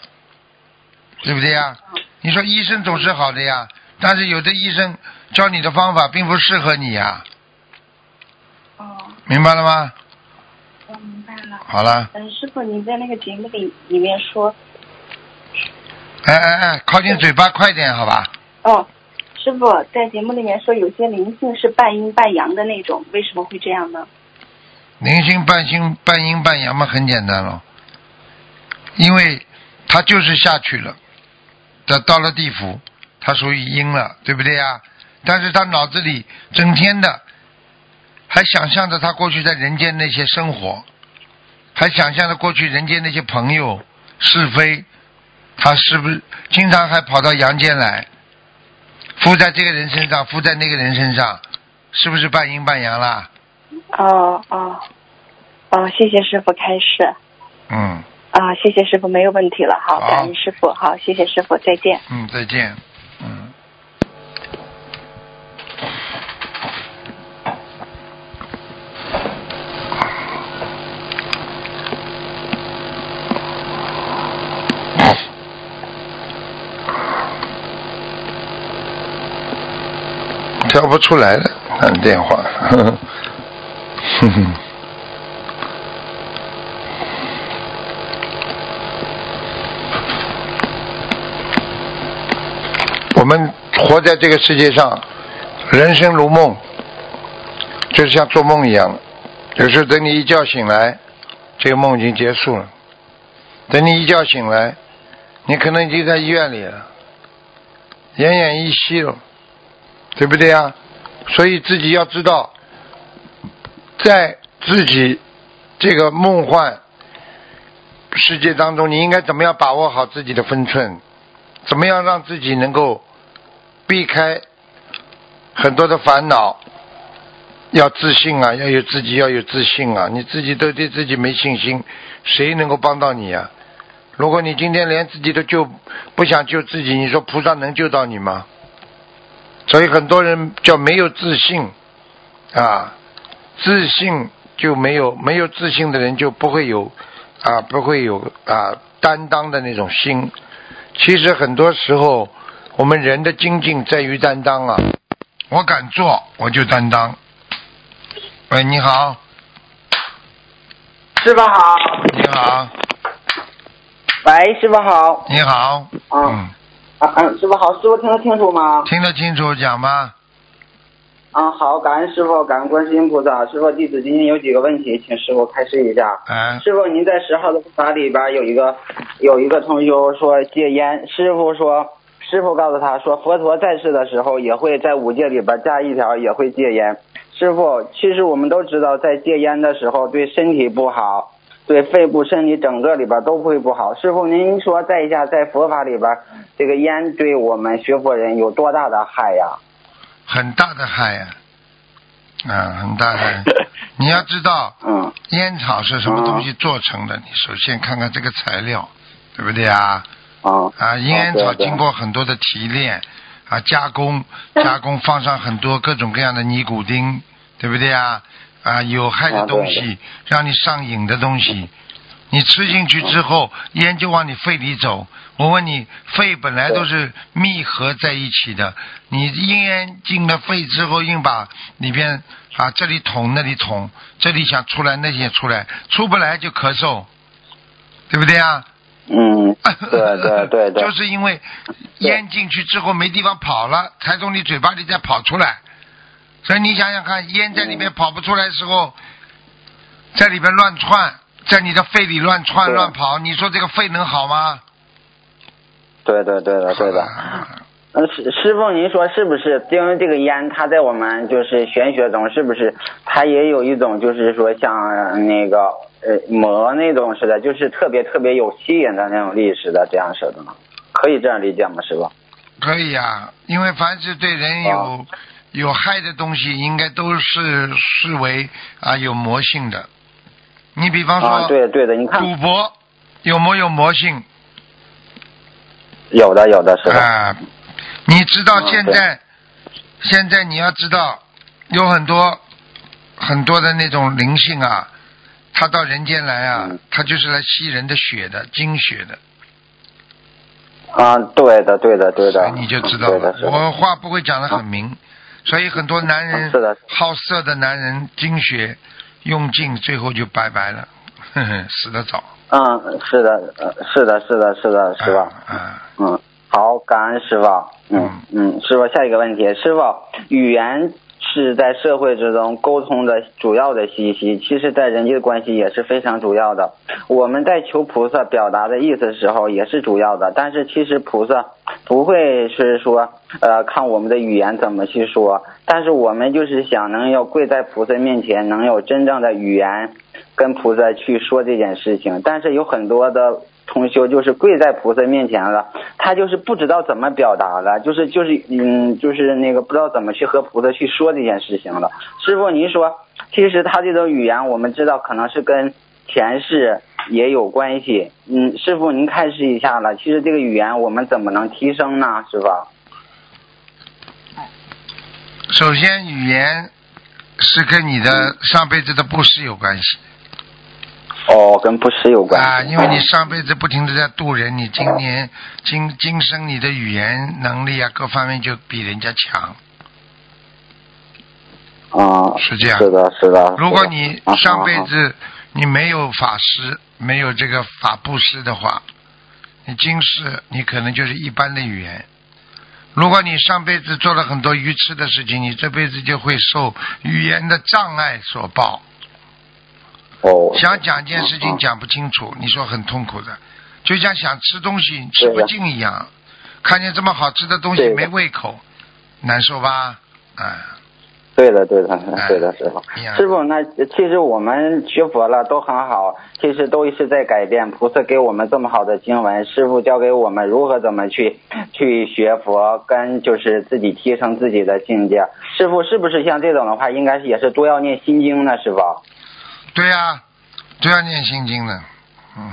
对不对呀？你说医生总是好的呀，但是有的医生教你的方法并不适合你呀，哦，明白了吗？我明白了。好了，嗯，师傅，您在那个节目里里面说，哎哎哎，靠近嘴巴快点，好吧？哦，师傅在节目里面说有些灵性是半阴半阳的那种，为什么会这样呢？灵性半阴半阴半阳嘛，很简单咯，因为他就是下去了，他到了地府，他属于阴了，对不对呀？但是他脑子里整天的还想象着他过去在人间那些生活，还想象着过去人间那些朋友是非，他是不是经常还跑到阳间来，附在这个人身上，附在那个人身上，是不是半阴半阳啦？哦哦哦，谢谢师傅开示嗯。啊，谢谢师傅，没有问题了，好，感恩师傅，好，谢谢师傅，再见。嗯，再见。嗯。调不出来了，按电话。呵呵哼哼。我们活在这个世界上，人生如梦，就是像做梦一样。有时候等你一觉醒来，这个梦已经结束了；等你一觉醒来，你可能已经在医院里了，奄奄一息了，对不对啊？所以自己要知道，在自己这个梦幻世界当中，你应该怎么样把握好自己的分寸。怎么样让自己能够避开很多的烦恼？要自信啊，要有自己要有自信啊！你自己都对自己没信心，谁能够帮到你啊？如果你今天连自己都救不想救自己，你说菩萨能救到你吗？所以很多人叫没有自信啊，自信就没有没有自信的人就不会有啊不会有啊担当的那种心。其实很多时候，我们人的精进在于担当啊。我敢做，我就担当。喂，你好，师傅好，你好，喂，师傅好，你好，啊嗯，啊啊，师傅好，师傅听得清楚吗？听得清楚，讲吧。啊，好，感恩师傅，感恩观世音菩萨。师傅，弟子今天有几个问题，请师傅开示一下。嗯，师傅，您在十号的法里边有一个有一个同修说戒烟，师傅说，师傅告诉他说，佛陀在世的时候也会在五戒里边加一条，也会戒烟。师傅，其实我们都知道，在戒烟的时候对身体不好，对肺部、身体整个里边都会不好。师傅，您说在一下，在佛法里边，这个烟对我们学佛人有多大的害呀？很大的害呀、啊，很大的害。你要知道，嗯烟草是什么东西做成的？你首先看看这个材料，对不对啊？啊啊，烟草经过很多的提炼啊，加工，加工放上很多各种各样的尼古丁，对不对啊？啊，有害的东西，让你上瘾的东西，你吃进去之后，烟就往你肺里走。我问你，肺本来都是密合在一起的，你烟进了肺之后，硬把里边啊这里捅那里捅，这里想出来那里也出来，出不来就咳嗽，对不对啊？嗯，对对对对，就是因为咽进去之后没地方跑了，才从你嘴巴里再跑出来。所以你想想看，烟在里面跑不出来的时候，在里边乱窜，在你的肺里乱窜乱跑，你说这个肺能好吗？对对对的对的。嗯，师师傅，您说是不是？因为这个烟，它在我们就是玄学中，是不是它也有一种就是说像那个呃魔那种似的，就是特别特别有吸引的那种力似的，这样式的呢？可以这样理解吗，师傅？可以呀、因为凡是对人有、啊有害的东西，应该都是视为啊有魔性的。你比方说，啊，对对的，你看赌博有没有魔性？有的有的是的，啊，你知道嗯现在，现在你要知道，有很多很多的那种灵性啊，他到人间来啊，嗯。他就是来吸人的血的，精血的，啊，对的对的对的，你就知道了。我话不会讲的很明，所以很多男人好色的男人，精血用尽，最后就拜拜了，呵呵，死得早，嗯，是的，呃是的是的是的师傅。嗯啊，嗯，好，感恩师傅。嗯嗯，师傅，下一个问题，师傅，语言是在社会之中沟通的主要的信息，其实在人际关系也是非常主要的。我们在求菩萨表达的意思的时候也是主要的，但是其实菩萨不会是说呃看我们的语言怎么去说，但是我们就是想能有跪在菩萨面前，能有真正的语言跟菩萨去说这件事情，但是有很多的同修就是跪在菩萨面前了，他就是不知道怎么表达了，就是就是嗯，就是那个不知道怎么去和菩萨去说这件事情了。师傅，您说，其实他这种语言，我们知道可能是跟前世也有关系。嗯，师傅您开示一下了，其实这个语言我们怎么能提升呢？师傅？首先语言是跟你的上辈子的布施有关系。哦，跟布施有关系。啊，因为你上辈子不停的在渡人，你今年今今生你的语言能力啊，各方面就比人家强。啊，是这样是的，是的。如果你啊上辈子你没有法师，没有这个法布施的话，你今世你可能就是一般的语言。如果你上辈子做了很多愚痴的事情，你这辈子就会受语言的障碍所报。哦，想讲一件事情啊讲不清楚，你说很痛苦的，就像想吃东西吃不进一样，看见这么好吃的东西没胃口，难受吧？哎，对的，对的，哎 对的，师傅。师傅，那其实我们学佛了都很好，其实都是在改变。菩萨给我们这么好的经文，师傅教给我们如何怎么去去学佛，跟就是自己提升自己的境界。师傅是不是像这种的话，应该是也是多要念心经呢？师傅？对呀、都要念心经的，嗯。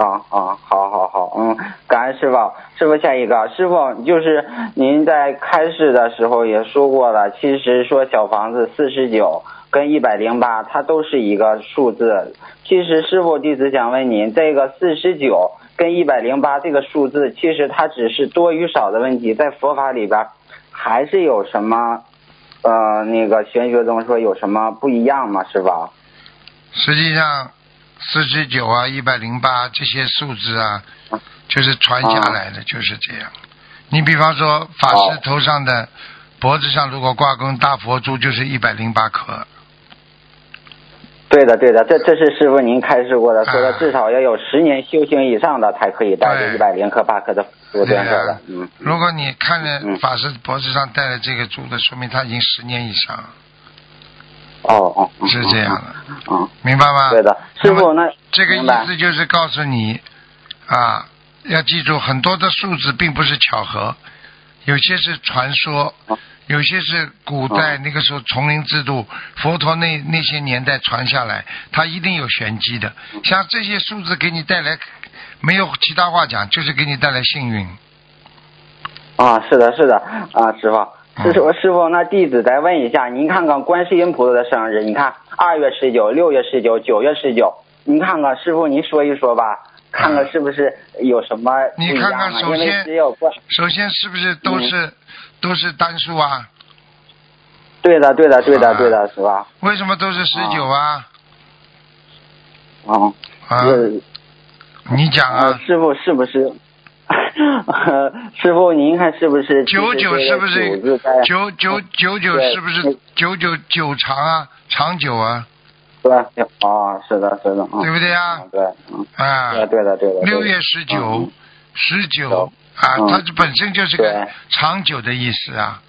啊啊，好好好，嗯，感恩师傅。师傅下一个，师傅就是您在开示的时候也说过了，其实说小房子四十九跟一百零八，它都是一个数字。其实师傅弟子想问您，这个四十九跟一百零八这个数字，其实它只是多与少的问题，在佛法里边还是有什么呃那个玄学中说有什么不一样吗？师傅？实际上，四十九啊、一百零八这些数字啊，就是传下来的，就是这样。你比方说，法师哦头上的脖子上如果挂根大佛珠，就是一百零八颗。对的，对的，这这是师傅您开示过的，说至少要有十年修行以上的才可以带对。着一百零克八克的佛对端着的，嗯。如果你看着嗯。法师脖子上戴的这个珠子，说明他已经十年以上了，哦哦，嗯是这样的，嗯，明白吗？对的，师傅那这个意思就是告诉你啊，要记住很多的数字并不是巧合，有些是传说哦，有些是古代那个时候丛林制度，佛陀那那些年代传下来，它一定有玄机的。像这些数字给你带来，没有其他话讲，就是给你带来幸运。啊，是的，是的，啊，师傅。嗯师傅，师傅，那弟子再问一下，您看看观世音菩萨的生日，你看二月十九、六月十九、九月十九，您看看师傅，您说一说吧，看看是不是有什么不你？看看，首先首先是不是都是、都是单数啊？对的，对的，对的，啊对的，是吧？为什么都是十九啊？啊，啊，是你讲呃啊，师傅是不是？师傅，您看是不是？九九是不是九九九九是不是九九九长啊？长久啊，对，哦，是的，是的，嗯，对不对啊嗯？对，嗯，啊，对，对的，对的。对的六月十九嗯，十九啊，嗯它这本身就是个长久的意思啊。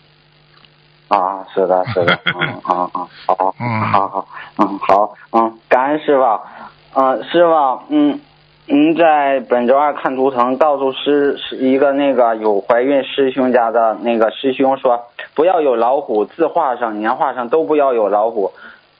啊，是的，是的，嗯啊啊，好，嗯好好，嗯好，嗯，感恩师傅，嗯，师傅，嗯，您在本周二看图腾，告诉师是一个那个有怀孕师兄家的那个师兄说，不要有老虎，字画上、年画上都不要有老虎。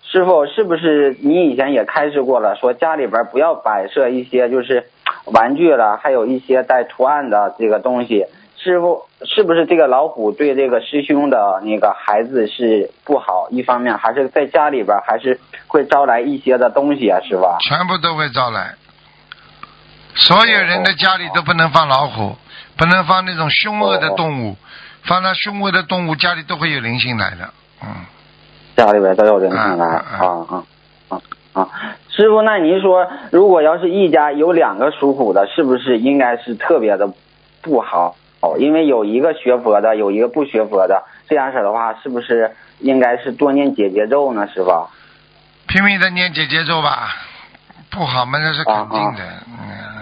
师傅，是不是你以前也开示过了，说家里边不要摆设一些就是玩具了，还有一些带图案的这个东西？师傅，是不是这个老虎对这个师兄的那个孩子是不好？一方面还是在家里边还是会招来一些的东西啊，师傅。全部都会招来。所有人的家里都不能放老虎，不能放那种凶恶的动物，放那凶恶的动物，家里都会有灵性来的。嗯，家里边都有人进来啊啊啊啊啊！师傅，那您说，如果要是一家有两个属虎的，是不是应该是特别的不好？哦，因为有一个学佛的，有一个不学佛的，这样式的话，是不是应该是多念解结咒呢？师傅？拼命的念姐姐咒吧，不好嘛那是肯定的。嗯，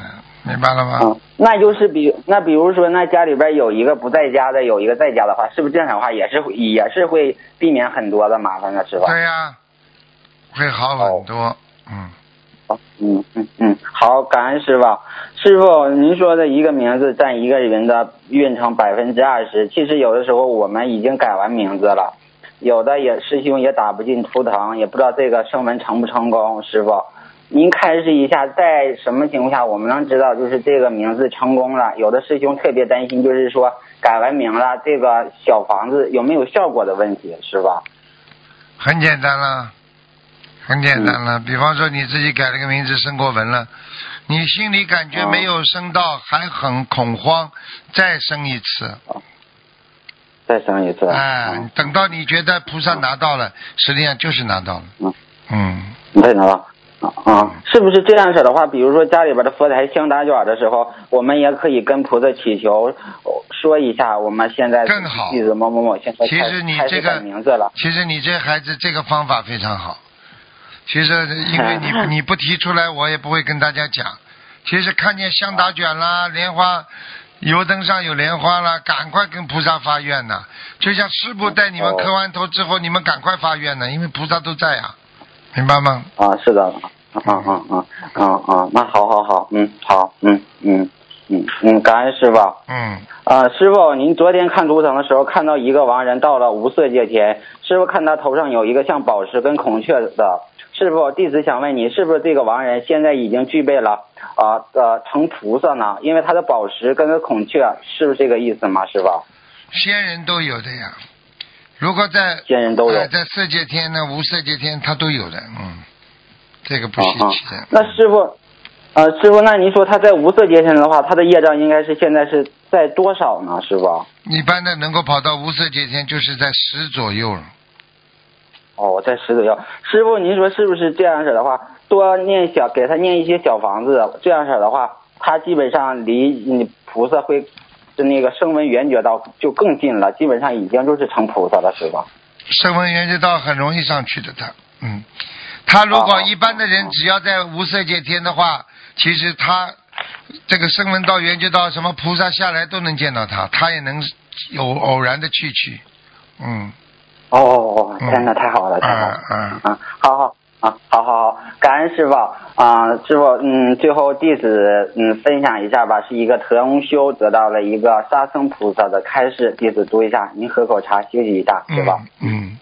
明白了吗？嗯，那就是比那比如说，那家里边有一个不在家的，有一个在家的话，是不是这样的话也是也是会避免很多的麻烦的，师傅？对呀、会好很多。嗯，嗯嗯嗯，好，感恩师傅。师傅，您说的一个名字占一个人的运程百分之二十，其实有的时候我们已经改完名字了，有的也师兄也打不进图腾，也不知道这个升文成不成功。师傅，您开示一下，在什么情况下我们能知道就是这个名字成功了？有的师兄特别担心，就是说改完名了，这个小房子有没有效果的问题，是吧？很简单了，很简单了。比方说你自己改了个名字，生过文了，你心里感觉没有升到，还很恐慌，再升一次。再升一次。哎，等到你觉得菩萨拿到了，实际上就是拿到了。嗯嗯，你看到了。啊，是不是这样式的话？比如说家里边的佛台香打卷的时候，我们也可以跟菩萨祈求，说一下我们现在更好弟子某某某现在其实你这个名字了。其实你这孩子这个方法非常好。其实因为你 你不提出来，我也不会跟大家讲。其实看见香打卷啦、莲花油灯上有莲花啦，赶快跟菩萨发愿呐！就像师傅带你们磕完头之后，你们赶快发愿呢，因为菩萨都在呀，明白吗？啊，是的，啊啊啊啊啊啊，那好好好，嗯，好，嗯嗯嗯嗯，感恩师傅。嗯，啊，师傅，您昨天看图腾的时候看到一个亡人到了无色界天，师傅看他头上有一个像宝石跟孔雀的，师傅，弟子想问你，是不是这个亡人现在已经具备了啊呃成菩萨呢？因为他的宝石跟个孔雀，是不是这个意思吗？师傅？仙人都有的呀。如果在仙人都有呃在色界天呢，无色界天他都有的，嗯，这个不稀奇的。那师傅，呃，师傅，那您说他在无色界天的话，他的业障应该是现在是在多少呢？师傅？一般的能够跑到无色界天，就是在十左右了。哦，在十左右。师傅，您说是不是这样式的话，多念小给他念一些小房子，这样式的话，他基本上离你菩萨会就那个声闻缘觉道就更近了，基本上已经就是成菩萨了，是吧。声闻缘觉道很容易上去的，他，嗯，他如果哦一般的人只要在无色界天的话，其实他这个声闻道、缘觉道，什么菩萨下来都能见到他，他也能有偶然的去去，嗯，哦哦哦，嗯。天哪，太好了，太好了。嗯啊，好好啊，好好好，感恩师傅啊，师傅，嗯，最后弟子嗯分享一下吧，是一个同修得到了一个沙僧菩萨的开示，弟子读一下，您喝口茶休息一下，是吧？嗯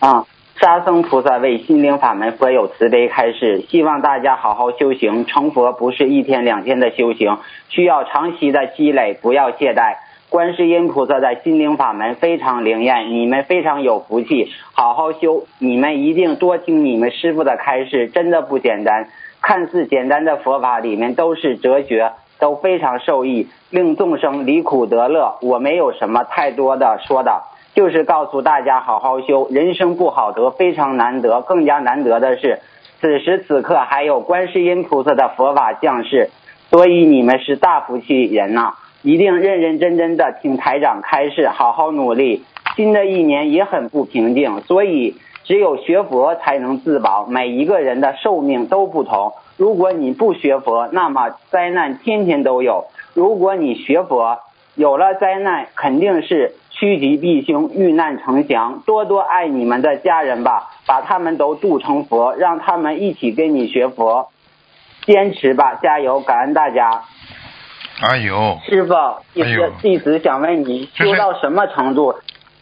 啊，沙僧菩萨为心灵法门佛有慈悲开示，希望大家好好修行。成佛不是一天两天的修行，需要长期的积累，不要懈怠。观世音菩萨的心灵法门非常灵验，你们非常有福气，好好修，你们一定多听你们师傅的开示，真的不简单。看似简单的佛法里面都是哲学，都非常受益，令众生离苦得乐。我没有什么太多的说的，就是告诉大家好好修，人生不好得，非常难得。更加难得的是，此时此刻还有观世音菩萨的佛法降世，所以你们是大福气人呐、一定认认真真的听台长开示，好好努力。新的一年也很不平静，所以只有学佛才能自保。每一个人的寿命都不同，如果你不学佛，那么灾难天天都有；如果你学佛，有了灾难肯定是趋吉避凶，遇难成祥。多多爱你们的家人吧，把他们都度成佛，让他们一起跟你学佛。坚持吧，加油！感恩大家。哎呦，师傅，弟子哎呦弟子想问你，修到什么程度？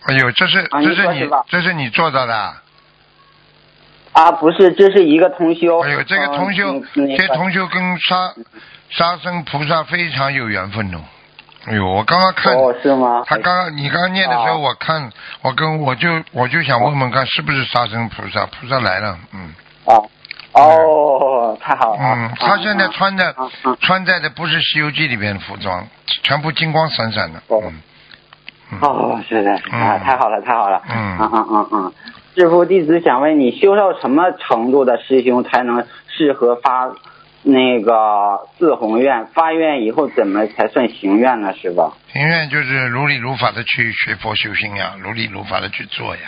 哎呦，这是啊这是你这是你做到的。啊，不是，这是一个同修。哎呦，这个嗯同修，那个这同修跟沙沙僧菩萨非常有缘分哦。哎呦，我刚刚看，哦，是吗？他刚刚你刚刚念的时候，啊我看我跟我就我就想问问看是不是沙僧菩萨，菩萨来了，嗯啊，哦，太好了。嗯，他现在穿的啊啊穿戴的不是《西游记》里边的服装，全部金光闪闪的，哦嗯嗯哦，是的，是的，嗯太好了，太好了。嗯嗯嗯嗯嗯。师傅，弟子想问你，修到什么程度的师兄才能适合发那个四宏愿？发愿以后怎么才算行愿呢？师傅？行愿就是如理如法的去学佛修心呀，如理如法的去做呀，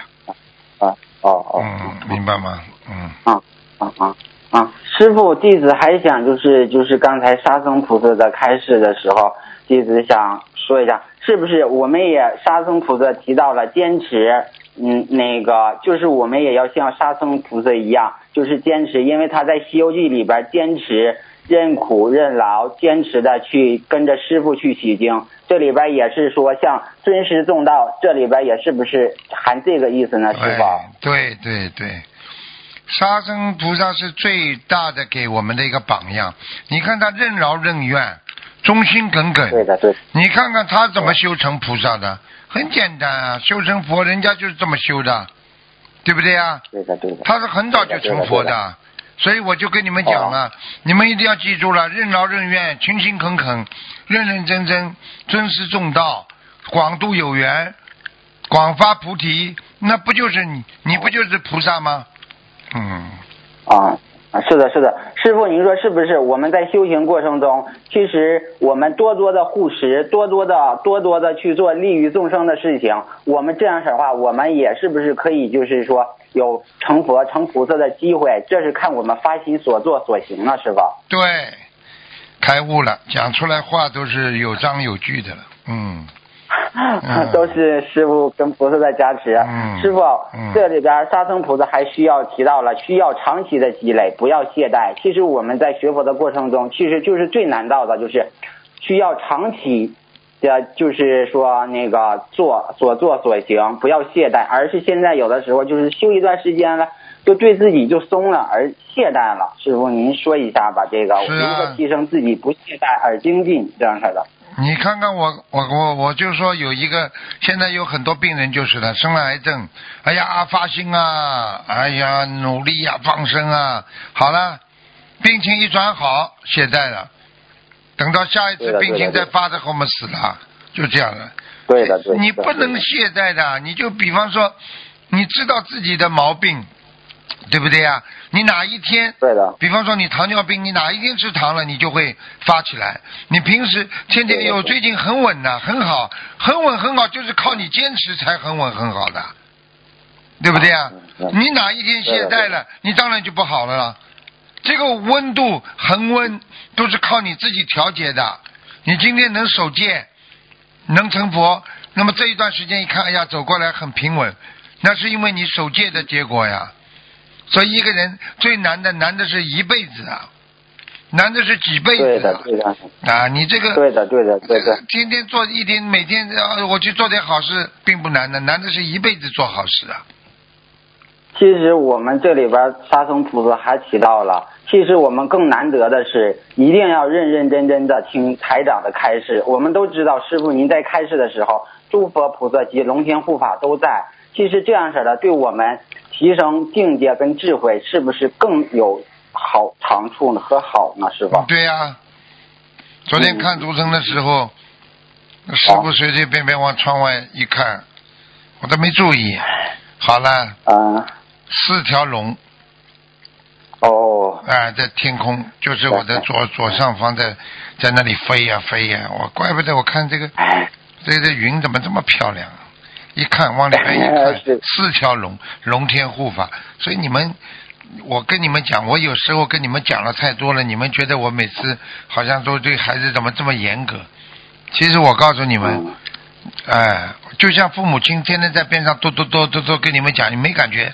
啊，哦哦。嗯，明白吗？嗯，啊啊啊啊！师傅，弟子还想就是就是刚才沙僧菩萨的开示的时候，弟子想说一下，是不是我们也沙僧菩萨提到了坚持，嗯，那个就是我们也要像沙僧菩萨一样，就是坚持，因为他在《西游记》里边坚持认苦认劳，坚持的去跟着师傅去取经。这里边也是说像尊师重道，这里边也是不是含这个意思呢？师傅？对对对，沙僧菩萨是最大的给我们的一个榜样。你看他任劳任怨，忠心耿耿。对的，对的。你看看他怎么修成菩萨的？很简单啊，修成佛，人家就是这么修的，对不对啊？对的，对的。他是很早就成佛的的，所以我就跟你们讲了，你们一定要记住了，任劳任怨，勤勤恳恳，认认真真，尊师重道，广度有缘，广发菩提，那不就是你？你不就是菩萨吗？嗯，啊，啊是的，是的，师傅，您说是不是？我们在修行过程中，其实我们多多的护持，多多的多多的去做利于众生的事情，我们这样式的话，我们也是不是可以就是说有成佛、成菩萨的机会？这是看我们发心所做所行了，师傅。对，开悟了，讲出来话都是有章有据的了。嗯，嗯都是师傅跟菩萨的加持。嗯师傅，嗯这里边沙僧菩萨还需要提到了，需要长期的积累，不要懈怠。其实我们在学佛的过程中，其实就是最难到的，就是需要长期的，就是说那个做所做所行，不要懈怠，而是现在有的时候就是修一段时间了。就对自己就松了，而懈怠了。师傅，您说一下吧，这个如何提升自己不懈怠而精进这样式的？你看看我，我我我就说有一个，现在有很多病人就是的，生了癌症，哎呀发心啊，哎呀努力呀、放生啊，好了，病情一转好，懈怠了，等到下一次病情再发的后面死了，就这样了。对的，对的。你不能懈怠的，你就比方说，你知道自己的毛病，对不对呀？你哪一天对的。比方说你糖尿病，你哪一天吃糖了，你就会发起来。你平时天天有，最近很稳呐、很好，很稳很好，就是靠你坚持才很稳很好的，对不对啊？你哪一天懈怠了，你当然就不好了啦。这个温度恒温都是靠你自己调节的。你今天能守戒，能成佛，那么这一段时间一看，哎呀，走过来很平稳，那是因为你守戒的结果呀。所以一个人最难的，难的是一辈子啊，难的是几辈对的，子啊对的，啊！你这个对的，对的，对的，天天做一天，每天呃我去做点好事，并不难的，难的是一辈子做好事啊。其实我们这里边沙僧菩萨还提到了，其实我们更难得的是，一定要认认真真的听台长的开示。我们都知道，师傅您在开示的时候，诸佛菩萨及龙天护法都在。其实这样式的，对我们提升境界跟智慧，是不是更有好长处呢和好呢，是吧？对呀、昨天看图腾的时候，师傅随随便便往窗外一看，我都没注意。好了，嗯，四条龙，哦，哎、在天空，就是我的左左上方在在那里飞呀、飞呀、我怪不得我看这个这个云怎么这么漂亮？一看往里面一看，四条龙，龙天护法。所以你们，我跟你们讲，我有时候跟你们讲了太多了，你们觉得我每次好像都对孩子怎么这么严格？其实我告诉你们，嗯哎，就像父母亲天天在边上嘟嘟嘟嘟嘟跟你们讲，你没感觉。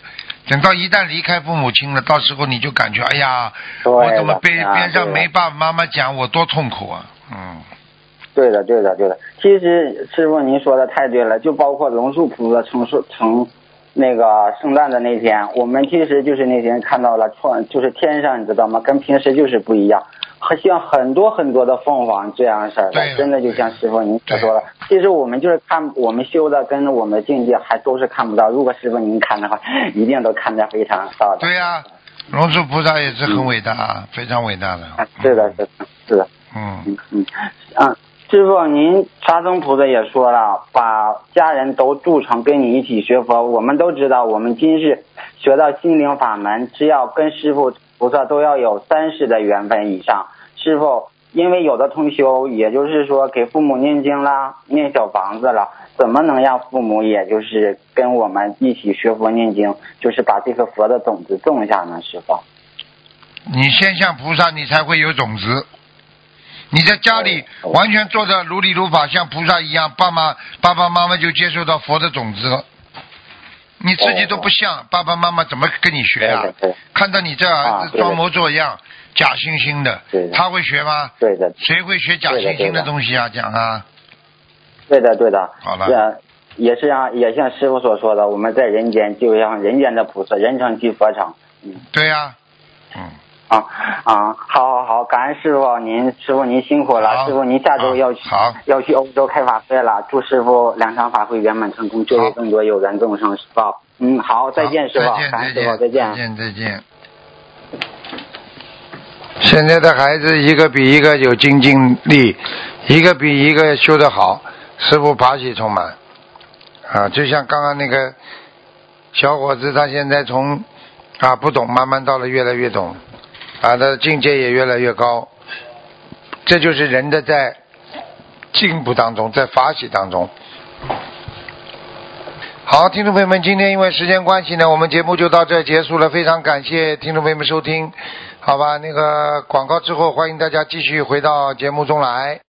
等到一旦离开父母亲了，到时候你就感觉，哎呀，我怎么的边边上没爸爸妈妈讲，我多痛苦啊！嗯，对的，对的，对的。其实师傅您说的太对了，就包括龙树菩萨从说从那个圣诞的那天，我们其实就是那天看到了创，就是天上你知道吗？跟平时就是不一样，很像很多很多的凤凰这样式儿的，真的就像师傅您所说的，其实我们就是看我们修的跟我们的境界还都是看不到。如果师傅您看的话，一定都看得非常到的。对呀、龙树菩萨也是很伟大，啊，非常伟大的。啊，是的，是的，是的。嗯，嗯嗯，啊，师傅，您沙僧菩萨也说了，把家人都铸成跟你一起学佛。我们都知道，我们今世学到心灵法门，只要跟师傅菩萨都要有三世的缘分以上。师傅，因为有的同修，也就是说给父母念经啦，念小房子了，怎么能让父母也就是跟我们一起学佛念经，就是把这个佛的种子种下呢？师傅，你先向菩萨，你才会有种子。你在家里哦完全做的如理如法，像菩萨一样，爸妈爸爸妈妈就接受到佛的种子了。你自己都不像，爸爸妈妈怎么跟你学啊？看到你这儿子装模作样、假惺惺的他会学吗？对的，谁会学假惺惺的东西啊？讲啊，对的，对的。好了。也像也像师傅所说的，我们在人间就像人间的菩萨，人成即佛成。嗯。对呀、嗯，啊啊，好好好，感恩师傅您，师傅您辛苦了，师傅您下周要去好要去欧洲开法会了，祝师傅两场法会圆满成功，救好度更多有缘众生，师傅。嗯，好，再见，师傅感恩师傅，再再见。再见，再见。现在的孩子一个比一个有精进力，一个比一个修得好，师傅法喜充满。啊，就像刚刚那个小伙子，他现在从啊不懂，慢慢到了越来越懂，啊，他的境界也越来越高。这就是人的在进步当中，在发喜当中。好，听众朋友们，今天因为时间关系呢，我们节目就到这结束了。非常感谢听众朋友们收听，好吧？那个广告之后，欢迎大家继续回到节目中来。